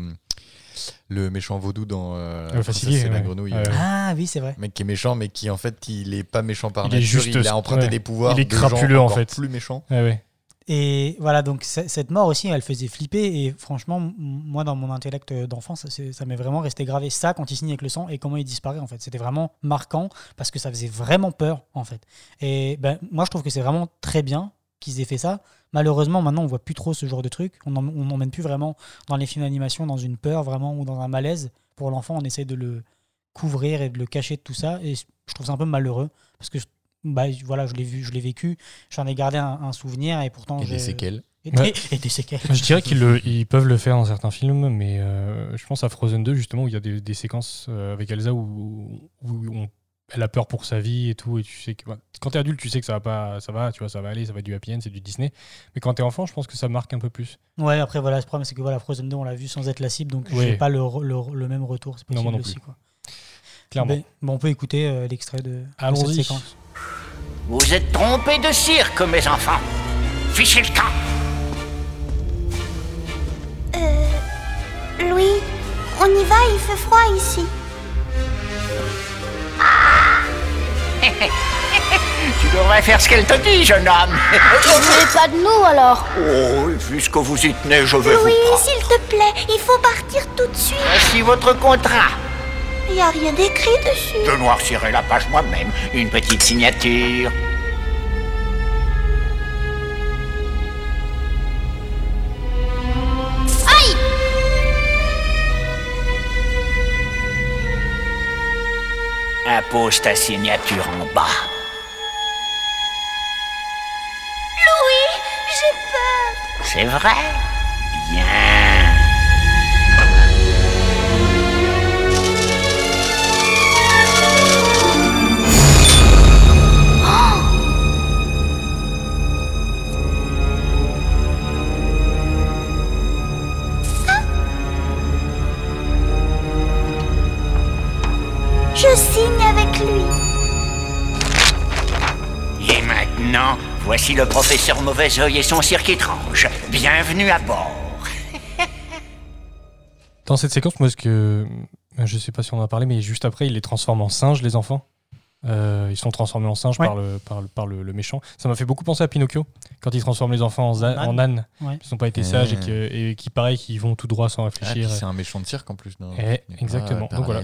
Le méchant vaudou dans. euh, Le La facilier, princesse et la grenouille. Ouais. Ah oui, c'est vrai. mec qui est méchant, mais qui en fait il est pas méchant par Il est nature. juste- il a emprunté ouais. des pouvoirs. Il est de gens crapuleux, en fait. Plus méchant. Ouais, ouais. Et voilà, donc cette mort aussi, elle faisait flipper. Et franchement, moi, dans mon intellect d'enfant, ça, c'est- ça m'est vraiment resté gravé. Ça, quand il signe avec le sang et comment il disparaît, en fait. C'était vraiment marquant parce que ça faisait vraiment peur, en fait. Et ben, moi, je trouve que c'est vraiment très bien qu'ils aient fait ça. Malheureusement, maintenant, on voit plus trop ce genre de truc. On n'emmène plus vraiment dans les films d'animation dans une peur vraiment ou dans un malaise. Pour l'enfant, on essaie de le couvrir et de le cacher de tout ça. Et je trouve ça un peu malheureux parce que je- bah, voilà, je l'ai vu, je l'ai vécu. J'en ai gardé un, un souvenir et pourtant Et des séquelles. Et, Ouais. des, et des séquelles. Je dirais qu'ils ils peuvent le faire dans certains films, mais euh, je pense à Frozen 2, justement, où il y a des, des séquences euh, avec Elsa où, où on- elle a peur pour sa vie et tout. Et tu sais que bah, quand t'es adulte, tu sais que ça va pas, ça va, tu vois, ça va aller, ça va être du happy end, c'est du Disney. Mais quand t'es enfant, je pense que ça marque un peu plus. Ouais, après, voilà, le problème, c'est que voilà, Frozen 2, on l'a vu sans être la cible, donc Ouais. j'ai pas le, le, le même retour. C'est Non, possible moi non aussi, plus. quoi. Clairement. Bon, on peut écouter euh, l'extrait de, de cette séquence. Vous êtes trompés de cirque, mes enfants. Fichez le camp. Euh, Louis, on y va, il fait froid ici. Tu devrais faire ce qu'elle te dit, jeune homme. Tu voulais pas de nous alors Oh, puisque vous y tenez, je vais Louis, vous prendre. s'il te plaît, il faut partir tout de suite. Voici votre contrat. Il n'y a rien d'écrit dessus. Je noircirai la page moi-même. Une petite signature. Impose ta signature en bas. Louis, j'ai peur. C'est vrai Bien. Je signe avec lui. Et maintenant, voici le professeur Mauvais Oeil et son cirque étrange. Bienvenue à bord. Dans cette séquence, moi, ce que. Je sais pas si on en a parlé, mais juste après, il les transforme en singes, les enfants. Euh, ils sont transformés en singes Ouais. par, le, par, le, par le, le méchant. Ça m'a fait beaucoup penser à Pinocchio, quand il transforme les enfants en, En en âne. ânes. Ouais. Ils n'ont pas été sages et, qui, pareil, qui vont tout droit sans Ah, réfléchir. c'est un méchant de cirque en plus. non Eh, exactement. Ah, Donc voilà.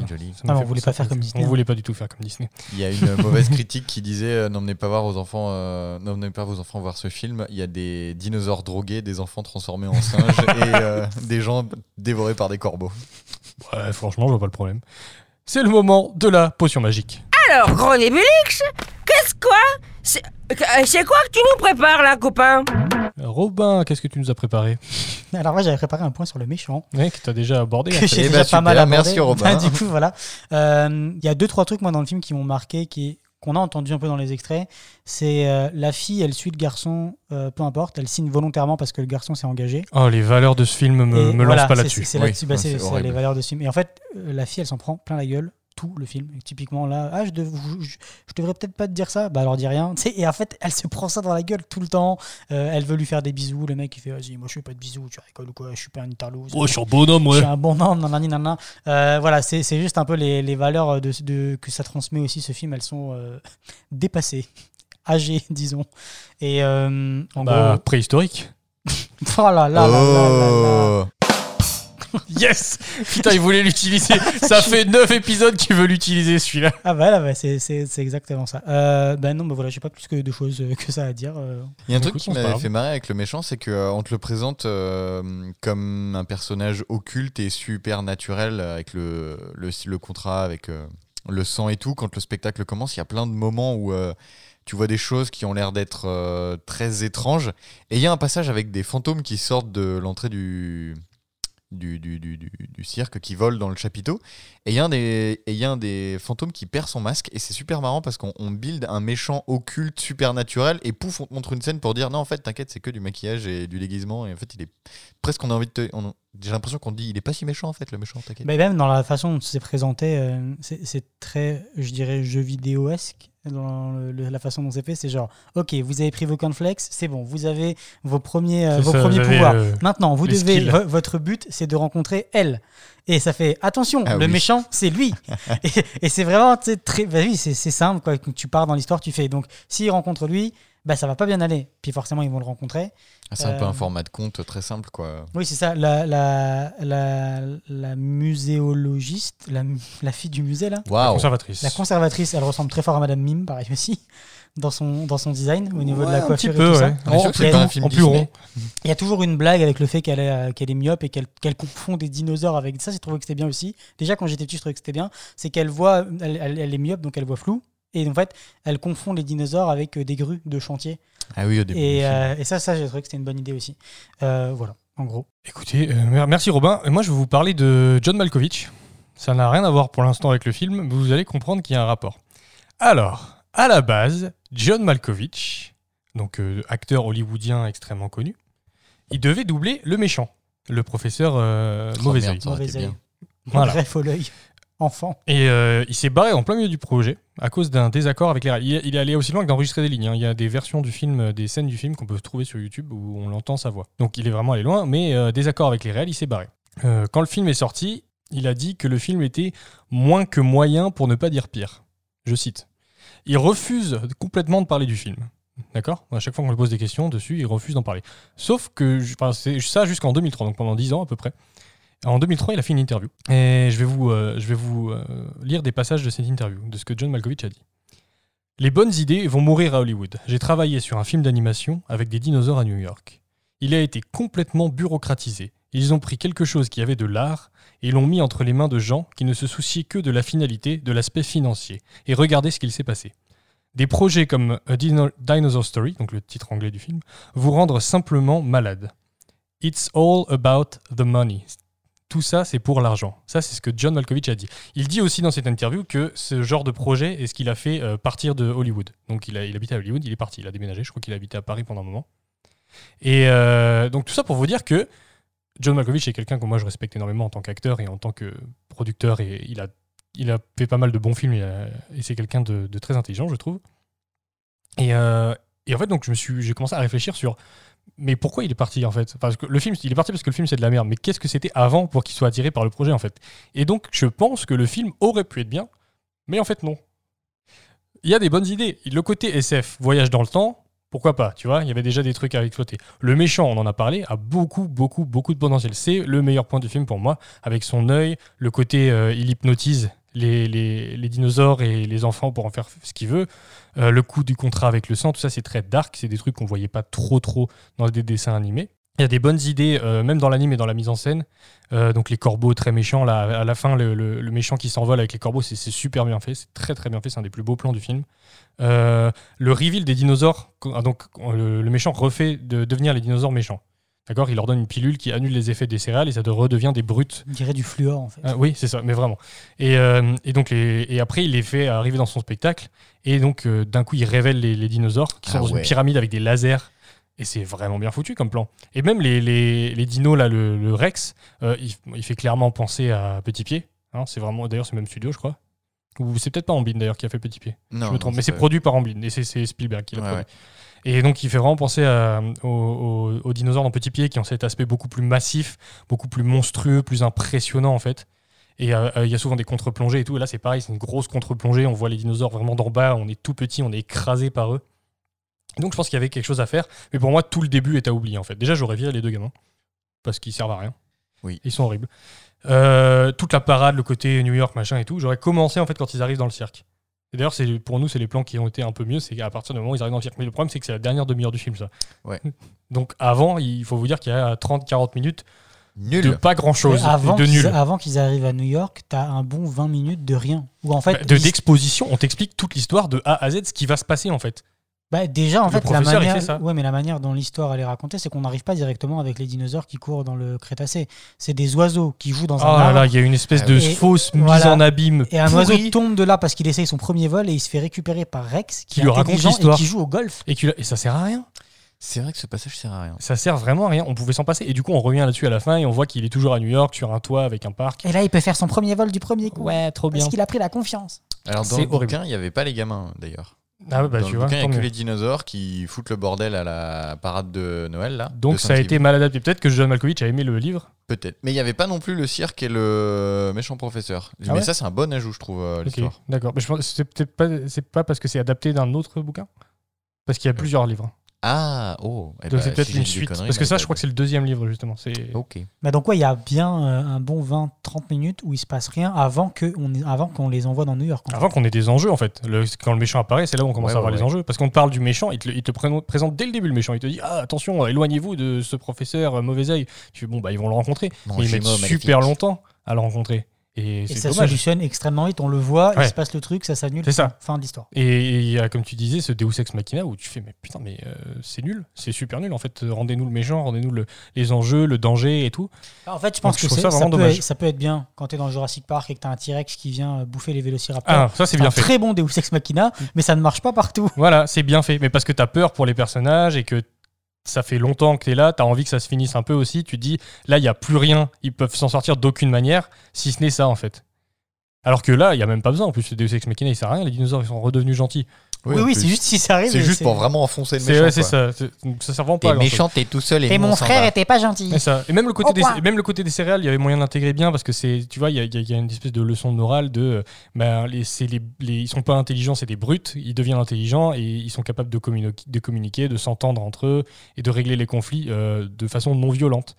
Ah, on voulait pas faire comme Disney, On voulait pas du tout faire comme Disney. Il y a une mauvaise critique qui disait euh, n'emmenez pas voir vos enfants, euh, n'emmenez pas vos enfants voir ce film. Il y a des dinosaures drogués, des enfants transformés en singes et euh, des gens dévorés par des corbeaux. Ouais, franchement, je vois pas le problème. C'est le moment de la potion magique. Alors, Nébulix, qu'est-ce quoi? C'est euh, c'est quoi que tu nous prépares là, copain? Robin, qu'est-ce que tu nous as préparé? Alors, moi, j'avais préparé un point sur le méchant. Ouais, que tu as déjà abordé. que fait. j'ai Eh déjà ben, pas super, mal abordé. merci, Robin. du coup, voilà. Euh, Il y a deux, trois trucs, moi, dans le film qui m'ont marqué, qui qu'on a entendu un peu dans les extraits. C'est euh, la fille, elle suit le garçon, euh, peu importe, elle signe volontairement parce que le garçon s'est engagé. Oh, les valeurs de ce film me, me voilà, lancent pas c'est- là-dessus. C'est Oui, là-dessus, bah, les valeurs de ce film. Et en fait, euh, la fille, elle s'en prend plein la gueule tout le film. Et typiquement là, ah, je, dev- je, je- je devrais peut-être pas te dire ça. Bah alors dis rien. Tu sais, Et en fait, elle se prend ça dans la gueule tout le temps. Euh, elle veut lui faire des bisous. Le mec il fait vas-y, moi je fais pas de bisous. Tu rigoles ou quoi? Je suis pas un interlope. Oh, je suis un bonhomme, Je ouais. suis un bon homme, nanani, nanana. Euh, voilà, c'est c'est juste un peu les, les valeurs de, de- que ça transmet aussi ce film. Elles sont euh, dépassées, âgées, disons. Et euh, en Bah, gros, préhistorique. oh là là là là là là. Yes Putain, il voulait l'utiliser. Ça fait 9 épisodes qu'il veut l'utiliser, celui-là. Ah bah là, bah, c'est c'est- c'est exactement ça. Euh, bah non, bah voilà, j'ai pas plus que de choses euh, que ça à dire. euh. Il y a un truc qui m'avait fait marrer avec le méchant, c'est qu'on te le présente euh, comme un personnage occulte et super naturel avec le, le, le contrat, avec euh, le sang et tout. Quand le spectacle commence, il y a plein de moments où euh, tu vois des choses qui ont l'air d'être euh, très étranges. Et il y a un passage avec des fantômes qui sortent de l'entrée du, du, du, du- du- cirque, qui volent dans le chapiteau. Et il y, a un des- y a des fantômes qui perd son masque. Et c'est super marrant parce qu'on on build un méchant occulte, super naturel. Et pouf, on te montre une scène pour dire non, en fait, t'inquiète, c'est que du maquillage et du déguisement. Et en fait, il est presque, on a envie de te. J'ai l'impression qu'on dit, il est pas si méchant en fait, le méchant. Mais même dans la façon dont c'est présenté, euh, c'est très, je dirais, jeu vidéo-esque. Dans le- la façon dont c'est fait, c'est genre, ok, vous avez pris vos cornflakes, c'est bon, vous avez vos premiers, euh, vos ça, premiers pouvoirs. euh, Maintenant, vous devez, votre but, c'est de rencontrer elle. Et ça fait attention, Ah le oui. méchant, c'est lui. et et c'est vraiment très, bah oui, c'est simple quoi. Tu pars dans l'histoire, tu fais donc s'il rencontre lui, bah ça va pas bien aller. Puis forcément, ils vont le rencontrer. Ah, c'est un peu euh, un format de compte très simple, quoi. Oui, c'est ça. La, la, la, la muséologiste, la, la fille du musée, là, Waouh! Conservatrice. la conservatrice, elle ressemble très fort à Madame Mime, pareil aussi, dans son, dans son design, au niveau de la un coiffure petit et peu, tout ça. ouais. On est sûr En que c'est plus- pas un film en plus rond. Il y a toujours une blague avec le fait qu'elle est, euh, qu'elle est myope et qu'elle qu'elle confond des dinosaures avec ça. J'ai trouvé que c'était bien aussi. Déjà, quand j'étais petit, je trouvais que c'était bien. C'est qu'elle voit, elle, elle- elle est myope, donc elle voit flou. Et en fait, elle confond les dinosaures avec euh, des grues de chantier. Ah oui, au début. Et, euh, et ça, ça, j'ai trouvé que c'était une bonne idée aussi. Euh, voilà, en gros. Écoutez, euh, mer- merci Robin. Et Moi, je vais vous parler de John Malkovich. Ça n'a rien à voir pour l'instant avec le film, mais vous allez comprendre qu'il y a un rapport. Alors, à la base, John Malkovich, donc euh, acteur hollywoodien extrêmement connu, il devait doubler le méchant, le professeur euh, Oh, Mauvais Oeil. Mauvais bien. Voilà. Greffe au l'œil. Enfant. Et euh, il s'est barré en plein milieu du projet à cause d'un désaccord avec les réals. Il, est allé aussi loin que d'enregistrer des lignes. hein. Il y a des versions du film, euh, des scènes du film qu'on peut trouver sur YouTube où on l'entend sa voix. Donc il est vraiment allé loin, mais euh, désaccord avec les réals, il s'est barré. Euh, quand le film est sorti, il a dit que le film était moins que moyen pour ne pas dire pire. Je cite. Il refuse complètement de parler du film. D'accord? À chaque fois qu'on lui pose des questions dessus, il refuse d'en parler. Sauf que, c'est ça jusqu'en 2003, donc pendant 10 ans à peu près. En 2003, il a fait une interview. Et je vais vous, euh, euh, lire des passages de cette interview, de ce que John Malkovich a dit. Les bonnes idées vont mourir à Hollywood. J'ai travaillé sur un film d'animation avec des dinosaures à New York. Il a été complètement bureaucratisé. Ils ont pris quelque chose qui avait de l'art et l'ont mis entre les mains de gens qui ne se souciaient que de la finalité, de l'aspect financier. Et regardez ce qu'il s'est passé. Des projets comme A Dino- Dinosaur Story, donc le titre anglais du film, vous rendre simplement malade. It's all about the money. Tout ça, c'est pour l'argent. Ça, c'est ce que John Malkovich a dit. Il dit aussi dans cette interview que ce genre de projet est ce qu'il a fait euh, partir de Hollywood. Donc, il, a, habitait à Hollywood, il est parti, il a déménagé. Je crois qu'il a habité à Paris pendant un moment. Et euh, donc, tout ça pour vous dire que John Malkovich est quelqu'un que moi je respecte énormément en tant qu'acteur et en tant que producteur. Et il a, il a fait pas mal de bons films et, c'est quelqu'un de, de très intelligent, je trouve. Et, euh, et en fait, donc, je me suis, j'ai commencé à réfléchir sur mais pourquoi il est parti en fait? Parce que le film, il est parti parce que le film c'est de la merde. Mais qu'est-ce que c'était avant pour qu'il soit attiré par le projet en fait? Et donc, je pense que le film aurait pu être bien, mais en fait non. Il y a des bonnes idées. Le côté SF, voyage dans le temps, pourquoi pas Tu vois, il y avait déjà des trucs à exploiter. Le méchant, on en a parlé, a beaucoup, beaucoup, beaucoup de potentiel. C'est le meilleur point du film pour moi, avec son œil, le côté euh, il hypnotise les, les- les dinosaures et les enfants pour en faire ce qu'il veut. Euh, le coup du contrat avec le sang, tout ça c'est très dark, c'est des trucs qu'on voyait pas trop trop dans des dessins animés. Il y a des bonnes idées, euh, même dans l'anime et dans la mise en scène. Euh, donc les corbeaux très méchants, à la fin, le, méchant qui s'envole avec les corbeaux, c'est super bien fait, c'est très très bien fait, c'est un des plus beaux plans du film. Le reveal des dinosaures, donc le, le méchant refait de devenir les dinosaures méchants. D'accord Il leur donne une pilule qui annule les effets des céréales et ça de- redevient des brutes On dirait du fluor en fait. ah oui, c'est ça, mais vraiment. Et, euh, et donc les- et après, il les fait arriver dans son spectacle. Et donc, euh, d'un coup, il révèle les, les dinosaures qui sont Ah dans ouais. une pyramide avec des lasers. Et c'est vraiment bien foutu comme plan. Et même les, les, les dinos, là, le, le Rex, euh, il, il fait clairement penser à Petit Pied. Hein, c'est vraiment, d'ailleurs, c'est le même studio, je crois. Ou c'est peut-être pas Amblin d'ailleurs qui a fait Petit Pied. Non, je me trompe, mais c'est produit par Amblin et c'est- Spielberg qui l'a Ouais, produit. ouais. Et donc, il fait vraiment penser à- aux, aux- aux dinosaures dans Petit Pied qui ont cet aspect beaucoup plus massif, beaucoup plus monstrueux, plus impressionnant en fait. Et euh, euh, il y a souvent des contre-plongées et tout. Et là, c'est pareil, c'est une grosse contre-plongée. On voit les dinosaures vraiment d'en bas, on est tout petit, on est écrasé par eux. Donc, je pense qu'il y avait quelque chose à faire. Mais pour moi, tout le début est à oublier en fait. Déjà, j'aurais viré les deux gamins parce qu'ils servent à rien. Oui. Ils sont horribles. Euh, toute la parade, le côté New York, machin et tout, j'aurais commencé en fait quand ils arrivent dans le cirque. Et d'ailleurs, c'est pour nous, c'est les plans qui ont été un peu mieux, c'est à partir du moment où ils arrivent dans le cirque. Mais le problème, c'est que c'est la dernière demi-heure du film, ça. Ouais. Donc avant, il faut vous dire qu'il y a 30-40 minutes Nul. de pas grand-chose, avant de qu'ils- nul. Avant qu'ils arrivent à New York, t'as un bon 20 minutes de rien. Où en fait, Bah, de d'exposition, on t'explique toute l'histoire de A à Z, ce qui va se passer en fait. Bah, déjà, en Le fait, la manière, fait ouais, mais la manière dont l'histoire elle est racontée, c'est qu'on n'arrive pas directement avec les dinosaures qui courent dans le Crétacé. C'est des oiseaux qui jouent dans Oh un là arbre. là, il y a une espèce Ah de. Et fausse mise voilà. en abîme. Et un oiseau tombe de là parce qu'il essaye son premier vol et il se fait récupérer par Rex, qui, lui raconte l'histoire. et qui joue au golf. et, qui- et ça sert à rien. C'est vrai que ce passage sert à rien. Ça sert vraiment à rien. On pouvait s'en passer. Et du coup, on revient là-dessus à la fin et on voit qu'il est toujours à New York sur un toit avec un parc. Et là, il peut faire son premier vol du premier coup. Ouais, trop bien. Parce qu'il a pris la confiance. Alors dans le bouquin, il n'y avait pas les gamins d'ailleurs. Ah ouais, bah dans tu le vois. bouquin, il tant n'y a que mieux. les dinosaures qui foutent le bordel à la parade de Noël là. Donc ça a été mal adapté. Peut-être que John Malkovich a aimé le livre. Peut-être. Mais il n'y avait pas non plus le cirque et le méchant professeur. Ah Mais ouais ça, c'est un bon ajout, je trouve, euh, Ok, l'histoire. d'accord. Mais je pense que c'est peut-être pas, c'est pas parce que c'est adapté d'un autre bouquin? Parce qu'il y a plusieurs livres. Ah, oh. eh Donc bah, c'est peut-être si une suite. Parce que ça, je crois que c'est le deuxième livre, justement. C'est... Ok. Bah donc ouais, il y a bien euh, un bon 20-30 minutes où il se passe rien avant que on avant qu'on les envoie dans New York. Avant qu'on ait des enjeux, en fait. Le- quand le méchant apparaît, c'est là où on commence Ouais, à avoir ouais, les ouais. enjeux. Parce qu'on te parle du méchant, il te, il présente dès le début le méchant. Il te dit Ah, attention, éloignez-vous de ce professeur euh, mauvais œil. Tu fais Bon, bah, ils vont le rencontrer. Non, Mais ils mettent super longtemps à le rencontrer. Et, ça dommage. solutionne extrêmement vite. On le voit, Ouais. il se passe le truc, ça s'annule. C'est ça. Fin d'histoire. Et il y a, comme tu disais, ce Deus Ex Machina où tu fais, mais putain, mais euh, c'est nul, c'est super nul en fait. Rendez-nous le méchant, rendez-nous le- les enjeux, le danger et tout. En fait, je pense Donc, que ça peut être, ça peut être bien quand tu es dans Jurassic Park et que tu as un T-Rex qui vient euh, bouffer les vélociraptors. Ah, ça c'est bien un fait. très bon Deus Ex Machina, mais ça ne marche pas partout. Voilà, c'est bien fait. Mais parce que t'as peur pour les personnages et que ça fait longtemps que t'es là, t'as envie que ça se finisse un peu aussi. Tu dis, là, il n'y a plus rien, ils peuvent s'en sortir d'aucune manière, si ce n'est ça en fait. Alors que là, il n'y a même pas besoin. En plus, le Deus Ex Machina, il sert à rien. Les dinosaures, ils sont redevenus gentils. Oui, oui, c'est juste si ça arrive. C'est juste pour vraiment enfoncer le C'est méchant. ouais, c'est quoi. ça. Ça sert vraiment pas à T'es méchant, t'es tout seul et mon s'en frère va. était pas gentil. Ça. Et même le côté, des, même le côté des céréales, il y avait moyen d'intégrer bien parce que c'est, tu vois, il y a, il y a- il y a une espèce de leçon de morale de, euh, ben, les, c'est les, les- ils sont pas intelligents, c'est des brutes. Ils deviennent intelligents et ils sont capables de, communi- de communiquer, de s'entendre entre eux et de régler les conflits euh, de façon non violente.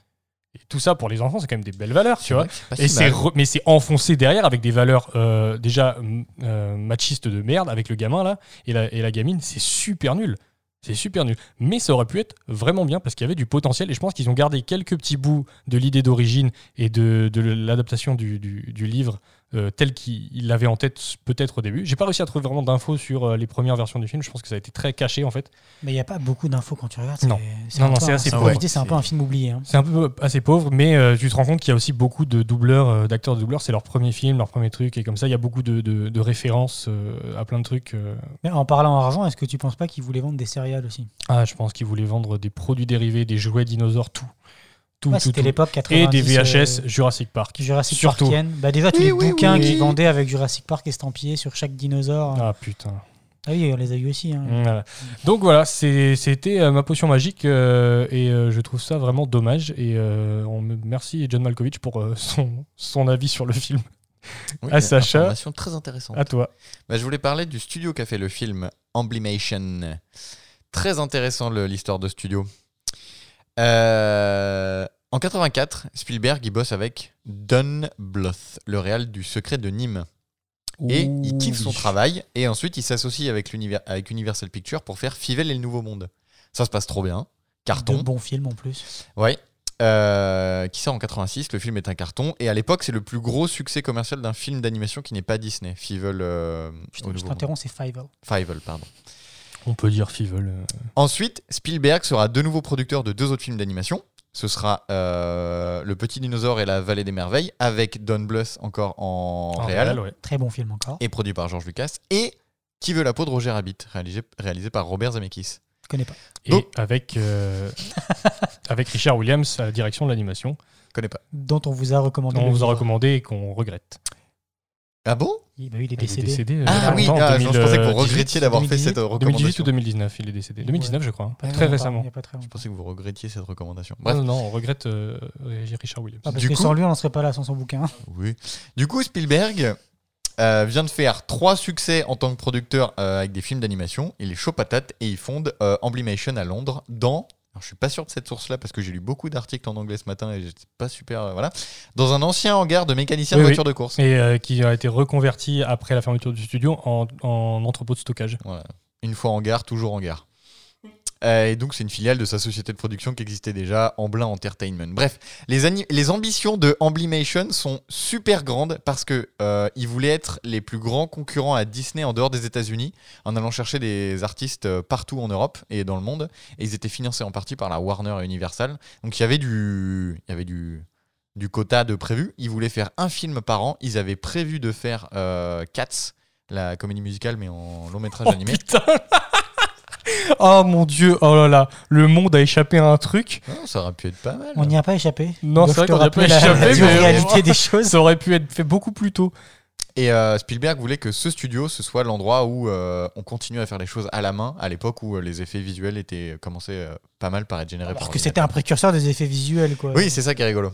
Et tout ça pour les enfants, c'est quand même des belles valeurs, tu vois. Et si c'est mal. re- mais c'est enfoncé derrière avec des valeurs euh, déjà euh, machistes de merde avec le gamin là et la, et la gamine, c'est super nul. C'est super nul. Mais ça aurait pu être vraiment bien parce qu'il y avait du potentiel et je pense qu'ils ont gardé quelques petits bouts de l'idée d'origine et de, de l'adaptation du, du- du livre euh, tel qu'il l'avait en tête peut-être au début. J'ai pas réussi à trouver vraiment d'infos sur euh, les premières versions du film. Je pense que ça a été très caché en fait. Mais il n'y a pas beaucoup d'infos quand tu regardes. Non. c'est- Non, non, c'est assez pauvre. C'est un peu un film oublié. hein. C'est un peu assez pauvre, mais euh, tu te rends compte qu'il y a aussi beaucoup de doubleurs, euh, d'acteurs de doubleurs. C'est leur premier film, leur premier truc, et comme ça, il y a beaucoup de, de- de références euh, à plein de trucs. euh. Mais en parlant argent, est-ce que tu penses pas qu'ils voulaient vendre des céréales aussi? Ah, je pense qu'ils voulaient vendre des produits dérivés, des jouets dinosaures, tout. Tout, Ouais, tout, C'était l'époque Et 90. des VHS euh, Jurassic Park. Jurassic Surtout. Parkienne. Bah déjà, tous Oui, les oui, bouquins oui. qu'ils vendaient avec Jurassic Park estampillé sur chaque dinosaure. Ah putain. Ah oui, on les a eu aussi. hein. Voilà. Donc voilà, c'était euh, ma potion magique euh, et euh, je trouve ça vraiment dommage. Et euh, on me- merci John Malkovich pour euh, son, son avis sur le film. Oui, à Sacha, information très intéressante. à toi. Bah, je voulais parler du studio qui a fait le film Emblemation. Très intéressant le- l'histoire de studio. Euh, en 84, Spielberg il bosse avec Don Bluth, le réal du Secret de Nîmes. Et il kiffe son travail et ensuite il s'associe avec, l'univers- avec Universal Pictures pour faire Fivel et le Nouveau Monde. Ça se passe trop bien. Carton. De bons films en plus. Ouais. Euh, qui sort en 86, le film est un carton et à l'époque c'est le plus gros succès commercial d'un film d'animation qui n'est pas Disney, Fivel euh, Je t'interromps, c'est Fivel. Fivel, pardon. On peut dire Fivel. euh, Ensuite, Spielberg sera de nouveau producteur de deux autres films d'animation. Ce sera euh, Le Petit Dinosaure et la Vallée des Merveilles avec Don Bluth encore en, en réal réel, ouais. Très bon film encore. et produit par George Lucas et Qui veut la peau de Roger Rabbit réalisé, réalisé par Robert Zemeckis. Je connais pas. Et Donc- avec, euh, avec Richard Williams à la direction de l'animation, Connais pas. Dont on vous a recommandé. dont on vous a recommandé et qu'on regrette. Ah bon? Il, bah oui, il est Il est décédé. euh, Ah oui, ah, je pensais que vous 2018, regrettiez d'avoir fait 2018, cette 2018 ou recommandation. 2019, il est décédé. 2019, je crois. Pas Très récemment. Pas très Je pensais que vous regrettiez cette recommandation. Non, Bref, non, non, on regrette euh, Richard Williams. Ah, parce Du que coup- sans lui, on n'en serait pas là sans son bouquin. oui. Du coup, Spielberg euh, vient de faire trois succès en tant que producteur euh, avec des films d'animation. Il est chaud patate et il fonde euh, Emblemation à Londres dans. Alors, je suis pas sûr de cette source-là parce que j'ai lu beaucoup d'articles en anglais ce matin et j'étais pas super. euh, voilà. Dans un ancien hangar de mécanicien Oui, de oui. voitures de course. Et euh, qui a été reconverti après la fermeture du studio en, en entrepôt de stockage. Voilà. Une fois en gare, toujours en gare. Euh, et donc, c'est une filiale de sa société de production qui existait déjà, Amblin Entertainment. Bref, les, ambitions de Emblemation sont super grandes parce que euh, ils voulaient être les plus grands concurrents à Disney en dehors des États-Unis, en allant chercher des artistes euh, partout en Europe et dans le monde. Et ils étaient financés en partie par la Warner et Universal. Donc, il y avait du, il y avait du, du quota de prévu. Ils voulaient faire un film par an. Ils avaient prévu de faire euh, Cats, la comédie musicale, mais en long métrage Oh animé. putain Oh mon dieu, oh là là, le monde a échappé à un truc. Non, ça aurait pu être pas mal. On n'y a pas échappé. Non, c'est vrai qu'on n'y a pas la- échappé, la mais- réalité des choses. Ça aurait pu être fait beaucoup plus tôt. Et euh, Spielberg voulait que ce studio, ce soit l'endroit où euh, on continue à faire les choses à la main, à l'époque où euh, les effets visuels étaient commençaient euh, pas mal par être générés Alors par que c'était un précurseur des effets visuels, quoi. Oui, c'est ça qui est rigolo.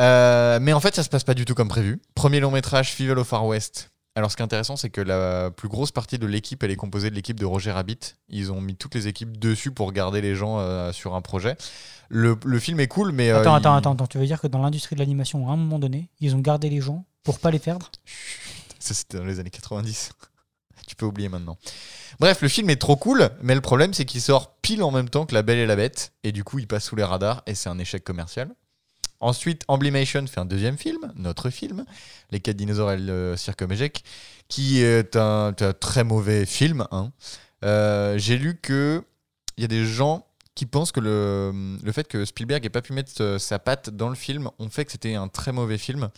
Euh, mais en fait, ça se passe pas du tout comme prévu. Premier long métrage, Fivel au Far West. Alors, ce qui est intéressant, c'est que la plus grosse partie de l'équipe, elle est composée de l'équipe de Roger Rabbit. Ils ont mis toutes les équipes dessus pour garder les gens euh, sur un projet. Le, le film est cool, mais. euh, Attends, attends, il- attends, attends. Tu veux dire que dans l'industrie de l'animation, à un moment donné, ils ont gardé les gens pour pas les perdre? Ça, c'était dans les années 90. tu peux oublier maintenant. Bref, le film est trop cool, mais le problème, c'est qu'il sort pile en même temps que La Belle et la Bête. Et du coup, il passe sous les radars et c'est un échec commercial. Ensuite, Emblemation fait un deuxième film, notre film, Les 4 dinosaures et le cirque Magic, qui est un, un très mauvais film. hein. Euh, J'ai lu que il y a des gens qui pensent que le, le fait que Spielberg ait pas pu mettre euh, sa patte dans le film ont fait que c'était un très mauvais film.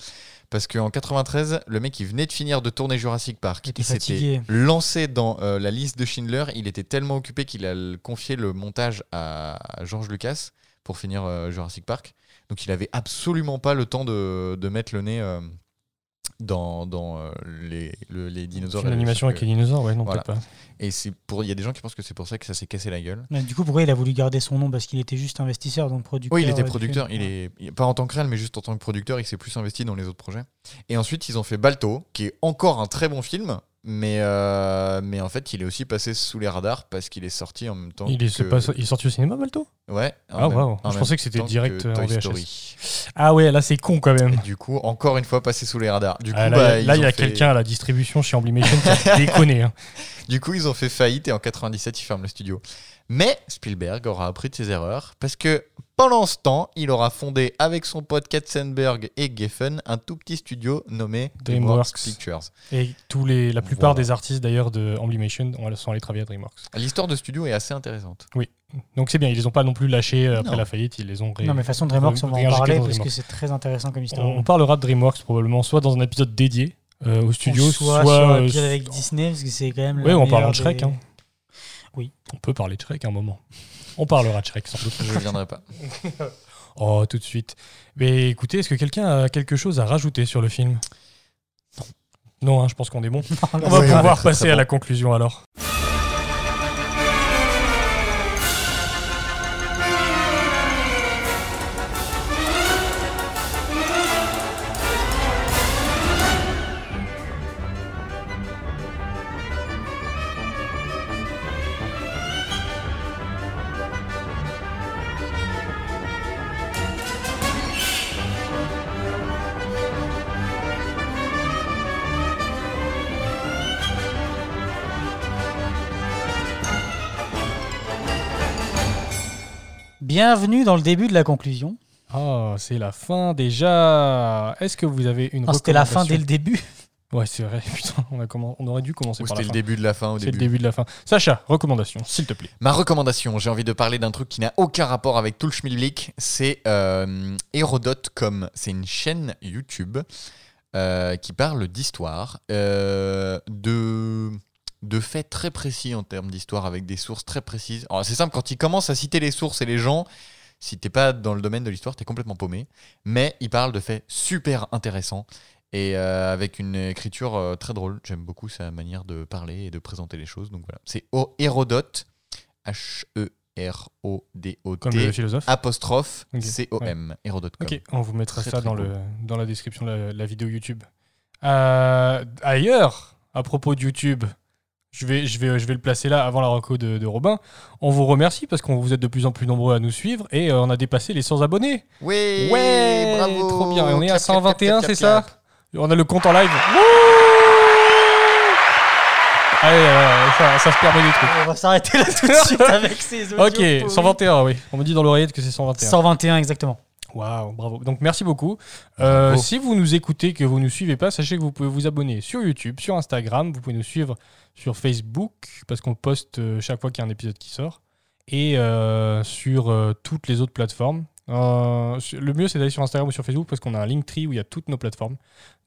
Parce qu'en 93, le mec il venait de finir de tourner Jurassic Park. Il était s'était lancé dans euh, la liste de Schindler. Il était tellement occupé qu'il a confié le montage à, à George Lucas pour finir euh, Jurassic Park. Donc il avait absolument pas le temps de, de mettre le nez euh, dans, dans euh, les, le- les dinosaures. Une et le animation avec les dinosaures, ouais, non, Voilà. peut-être pas. Et c'est pour, il y a des gens qui pensent que c'est pour ça que ça s'est cassé la gueule. Mais Du coup, pourquoi il a voulu garder son nom? Parce qu'il était juste investisseur, donc producteur. Oui, il était euh, du producteur. Il est pas en tant que réel, mais juste en tant que producteur, il s'est plus investi dans les autres projets. Et ensuite, ils ont fait Balto, qui est encore un très bon film, mais euh, mais en fait, il est aussi passé sous les radars parce qu'il est sorti en même temps. Il est, c'est que- pas- il est sorti au cinéma, Balto Ouais. Ah, même- Je pensais que c'était direct, euh, en VHS. Story. Ah ouais, là c'est con quand même. Du coup, encore une fois, passé sous les radars. Du coup, Ah, là, bah, là, ils il y a fait- quelqu'un à la distribution chez Emblemation qui a déconné. hein. Du coup, ils ont fait faillite et en 97, ils ferment le studio. Mais Spielberg aura appris de ses erreurs parce que pendant ce temps, il aura fondé avec son pote Katzenberg et Geffen un tout petit studio nommé DreamWorks DreamWorks. Pictures. Et tous les, la plupart Voilà. des artistes d'ailleurs de Emblemation ont- sont allés travailler à DreamWorks. L'histoire de studio est assez intéressante. Donc c'est bien, ils les ont pas non plus lâchés euh, après Non. la faillite, ils les ont ré- Non, mais de toute façon, DreamWorks, on va en parler parce que c'est très intéressant comme histoire. On, on parlera de DreamWorks probablement soit dans un épisode dédié euh, au studio, soit, soit, euh, avec Disney, parce que c'est quand même. La on meilleure de Shrek. des- hein. Oui. On peut parler de Shrek à un moment. On parlera de Shrek sans doute. Je ne viendrai pas. Oh, tout de suite. Mais écoutez, est-ce que quelqu'un a quelque chose à rajouter sur le film? Non, hein, je pense qu'on est bon. On va pouvoir passer très à bon. la conclusion alors. Bienvenue dans le début de la conclusion. Ah, c'est la fin déjà. Est-ce que vous avez une Non, C'était la fin dès le début. Ouais, c'est vrai. Putain, on, a commen- on aurait dû commencer Ou par la c'était le fin. début de la fin au C'est le début. début de la fin. Sacha, recommandation, s'il te plaît. Ma recommandation, j'ai envie de parler d'un truc qui n'a aucun rapport avec tout le schmilblick, c'est euh, Hérodote.com. C'est une chaîne YouTube euh, qui parle d'histoire, euh, de, de faits très précis en termes d'histoire, avec des sources très précises. Alors, C'est simple, quand il commence à citer les sources et les gens, si t'es pas dans le domaine de l'histoire, t'es complètement paumé. Mais il parle de faits super intéressants et euh, avec une écriture euh, très drôle. J'aime beaucoup sa manière de parler et de présenter les choses. Donc voilà, c'est O- Hérodote, H-E-R-O-D-O-T, Comme le philosophe. apostrophe Ok, C-O-M, Hérodote.com. Ok, on vous mettra Très, ça très dans, cool. le, dans la description de la, la vidéo YouTube. Euh, ailleurs, à propos de YouTube, je vais, je, vais, je vais le placer là avant la reco de, de Robin. On vous remercie parce qu'on vous êtes de plus en plus nombreux à nous suivre et euh, on a dépassé les 100 abonnés. Oui, Ouais, bravo trop bien. Et on est à Clap, clap, 121, clap, clap, c'est ça On a le compte en live. Allez, euh, ça, ça se permet des trucs. On va s'arrêter là tout de suite avec ces audios. Ok, pourris. 121, oui. On me dit dans l'oreillette que c'est 121. 121, exactement. Waouh, bravo. Donc merci beaucoup. Euh, si vous nous écoutez, que vous ne nous suivez pas, sachez que vous pouvez vous abonner sur YouTube, sur Instagram, vous pouvez nous suivre sur Facebook, parce qu'on poste euh, chaque fois qu'il y a un épisode qui sort, et euh, sur euh, toutes les autres plateformes. Le mieux, c'est d'aller sur Instagram ou sur Facebook, parce qu'on a un Linktree où il y a toutes nos plateformes.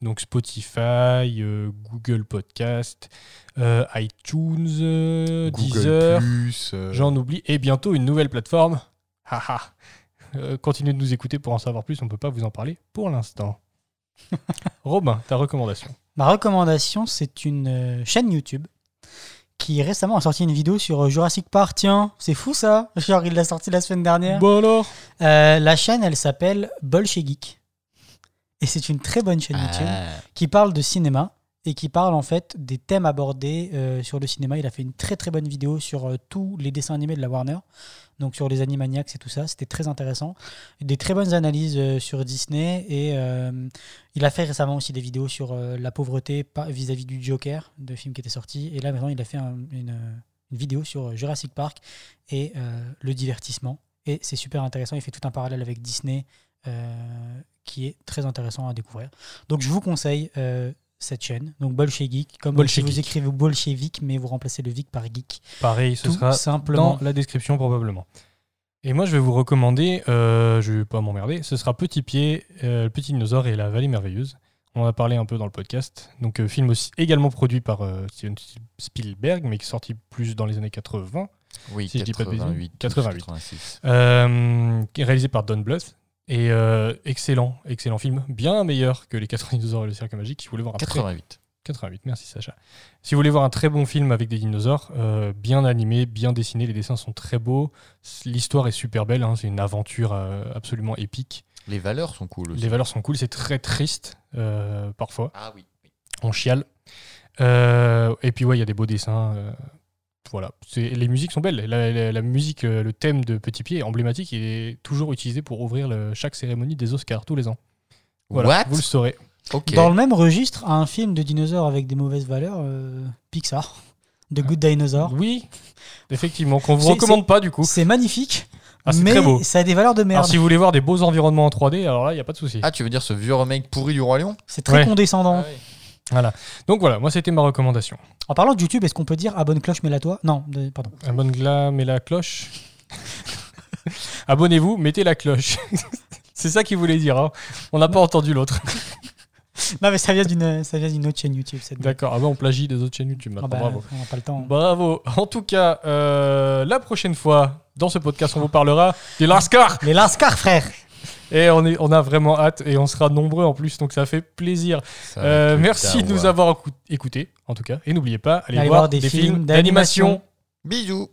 Donc Spotify, Google Podcast, iTunes, Google Deezer. J'en oublie. Et bientôt une nouvelle plateforme. Haha. Euh, continuez de nous écouter pour en savoir plus. On ne peut pas vous en parler pour l'instant. Robin, ta recommandation. Ma recommandation, c'est une euh, chaîne YouTube qui récemment a sorti une vidéo sur euh, Jurassic Park. Tiens, c'est fou ça Genre, il l'a sorti la semaine dernière. Bon alors? Euh, la chaîne, elle s'appelle Bolche Geek. Et c'est une très bonne chaîne YouTube ah, qui parle de cinéma et qui parle en fait des thèmes abordés euh, sur le cinéma. Il a fait une très très bonne vidéo sur euh, tous les dessins animés de la Warner, donc sur les Animaniacs et tout ça. C'était très intéressant. Des très bonnes analyses euh, sur Disney et il a fait récemment aussi des vidéos sur la pauvreté vis-à-vis du Joker, de film qui était sorti. Et là maintenant, il a fait un- une, vidéo sur Jurassic Park et le divertissement. Et c'est super intéressant. Il fait tout un parallèle avec Disney. qui est très intéressant à découvrir. Donc je vous conseille cette chaîne, donc Bolshevik, comme si Bolshevik. vous écrivez bolchevique, mais vous remplacez le Vic par geek. Pareil, ce Tout sera simplement. dans la description probablement. Et moi, je vais vous recommander, euh, je vais pas m'emmerder, ce sera Petit Pied, euh, le Petit Dinosaure et la Vallée Merveilleuse. On en a parlé un peu dans le podcast. Donc, euh, film aussi également produit par euh, Steven Spielberg, mais qui est sorti plus dans les années 80. Oui, si je dis pas de bêtises. 88, 88. 86. Euh, qui est réalisé par Don Bluth. Et euh, excellent, excellent film. Bien meilleur que Les 4 dinosaures et le cirque magique. Si vous voulez voir un très- 88. 88, merci Sacha. Si vous voulez voir un très bon film avec des dinosaures, euh, bien animé, bien dessiné, les dessins sont très beaux, l'histoire est super belle, hein, c'est une aventure euh, absolument épique. Les valeurs sont cool aussi. Les valeurs sont cool, c'est très triste parfois, Ah oui. oui. on chiale. Et puis ouais, il y a des beaux dessins. Voilà, les musiques sont belles. La, la- la musique, euh, le thème de Petit Pied est emblématique, il est toujours utilisé pour ouvrir le- chaque cérémonie des Oscars tous les ans. Voilà, What? vous le saurez. Dans le même registre, un film de dinosaures avec des mauvaises valeurs, euh, Pixar, The Good Dinosaur. Oui, effectivement, qu'on vous recommande pas du coup. C'est magnifique, Ah, mais très beau. ça a des valeurs de merde. Alors, si vous voulez voir des beaux environnements en 3D, alors là, il n'y a pas de souci. Ah, tu veux dire ce vieux remake pourri du Roi Lion? C'est très Ouais. condescendant. Voilà. Donc voilà, moi, c'était ma recommandation. En parlant de YouTube, est-ce qu'on peut dire abonne cloche, mets-la toi Non, de- pardon. Abonne gla, mets la cloche. Abonnez-vous, mettez la cloche. C'est ça qu'il voulait dire. hein. On n'a pas entendu l'autre. Non, mais ça vient d'une, ça vient d'une autre chaîne YouTube. Cette D'accord. Ah bah, on plagie des autres chaînes YouTube Ah maintenant. bah, Bravo. on n'a pas le temps. Bravo. En tout cas, euh, la prochaine fois, dans ce podcast, on vous parlera des Lascar. Les Lascar, frère Et on, est, on a vraiment hâte et on sera nombreux en plus, donc ça fait plaisir. Ça Euh, merci de nous avoir écou- écoutés, en tout cas. Et n'oubliez pas, allez, Allez voir, voir des des, films films d'animation. Bisous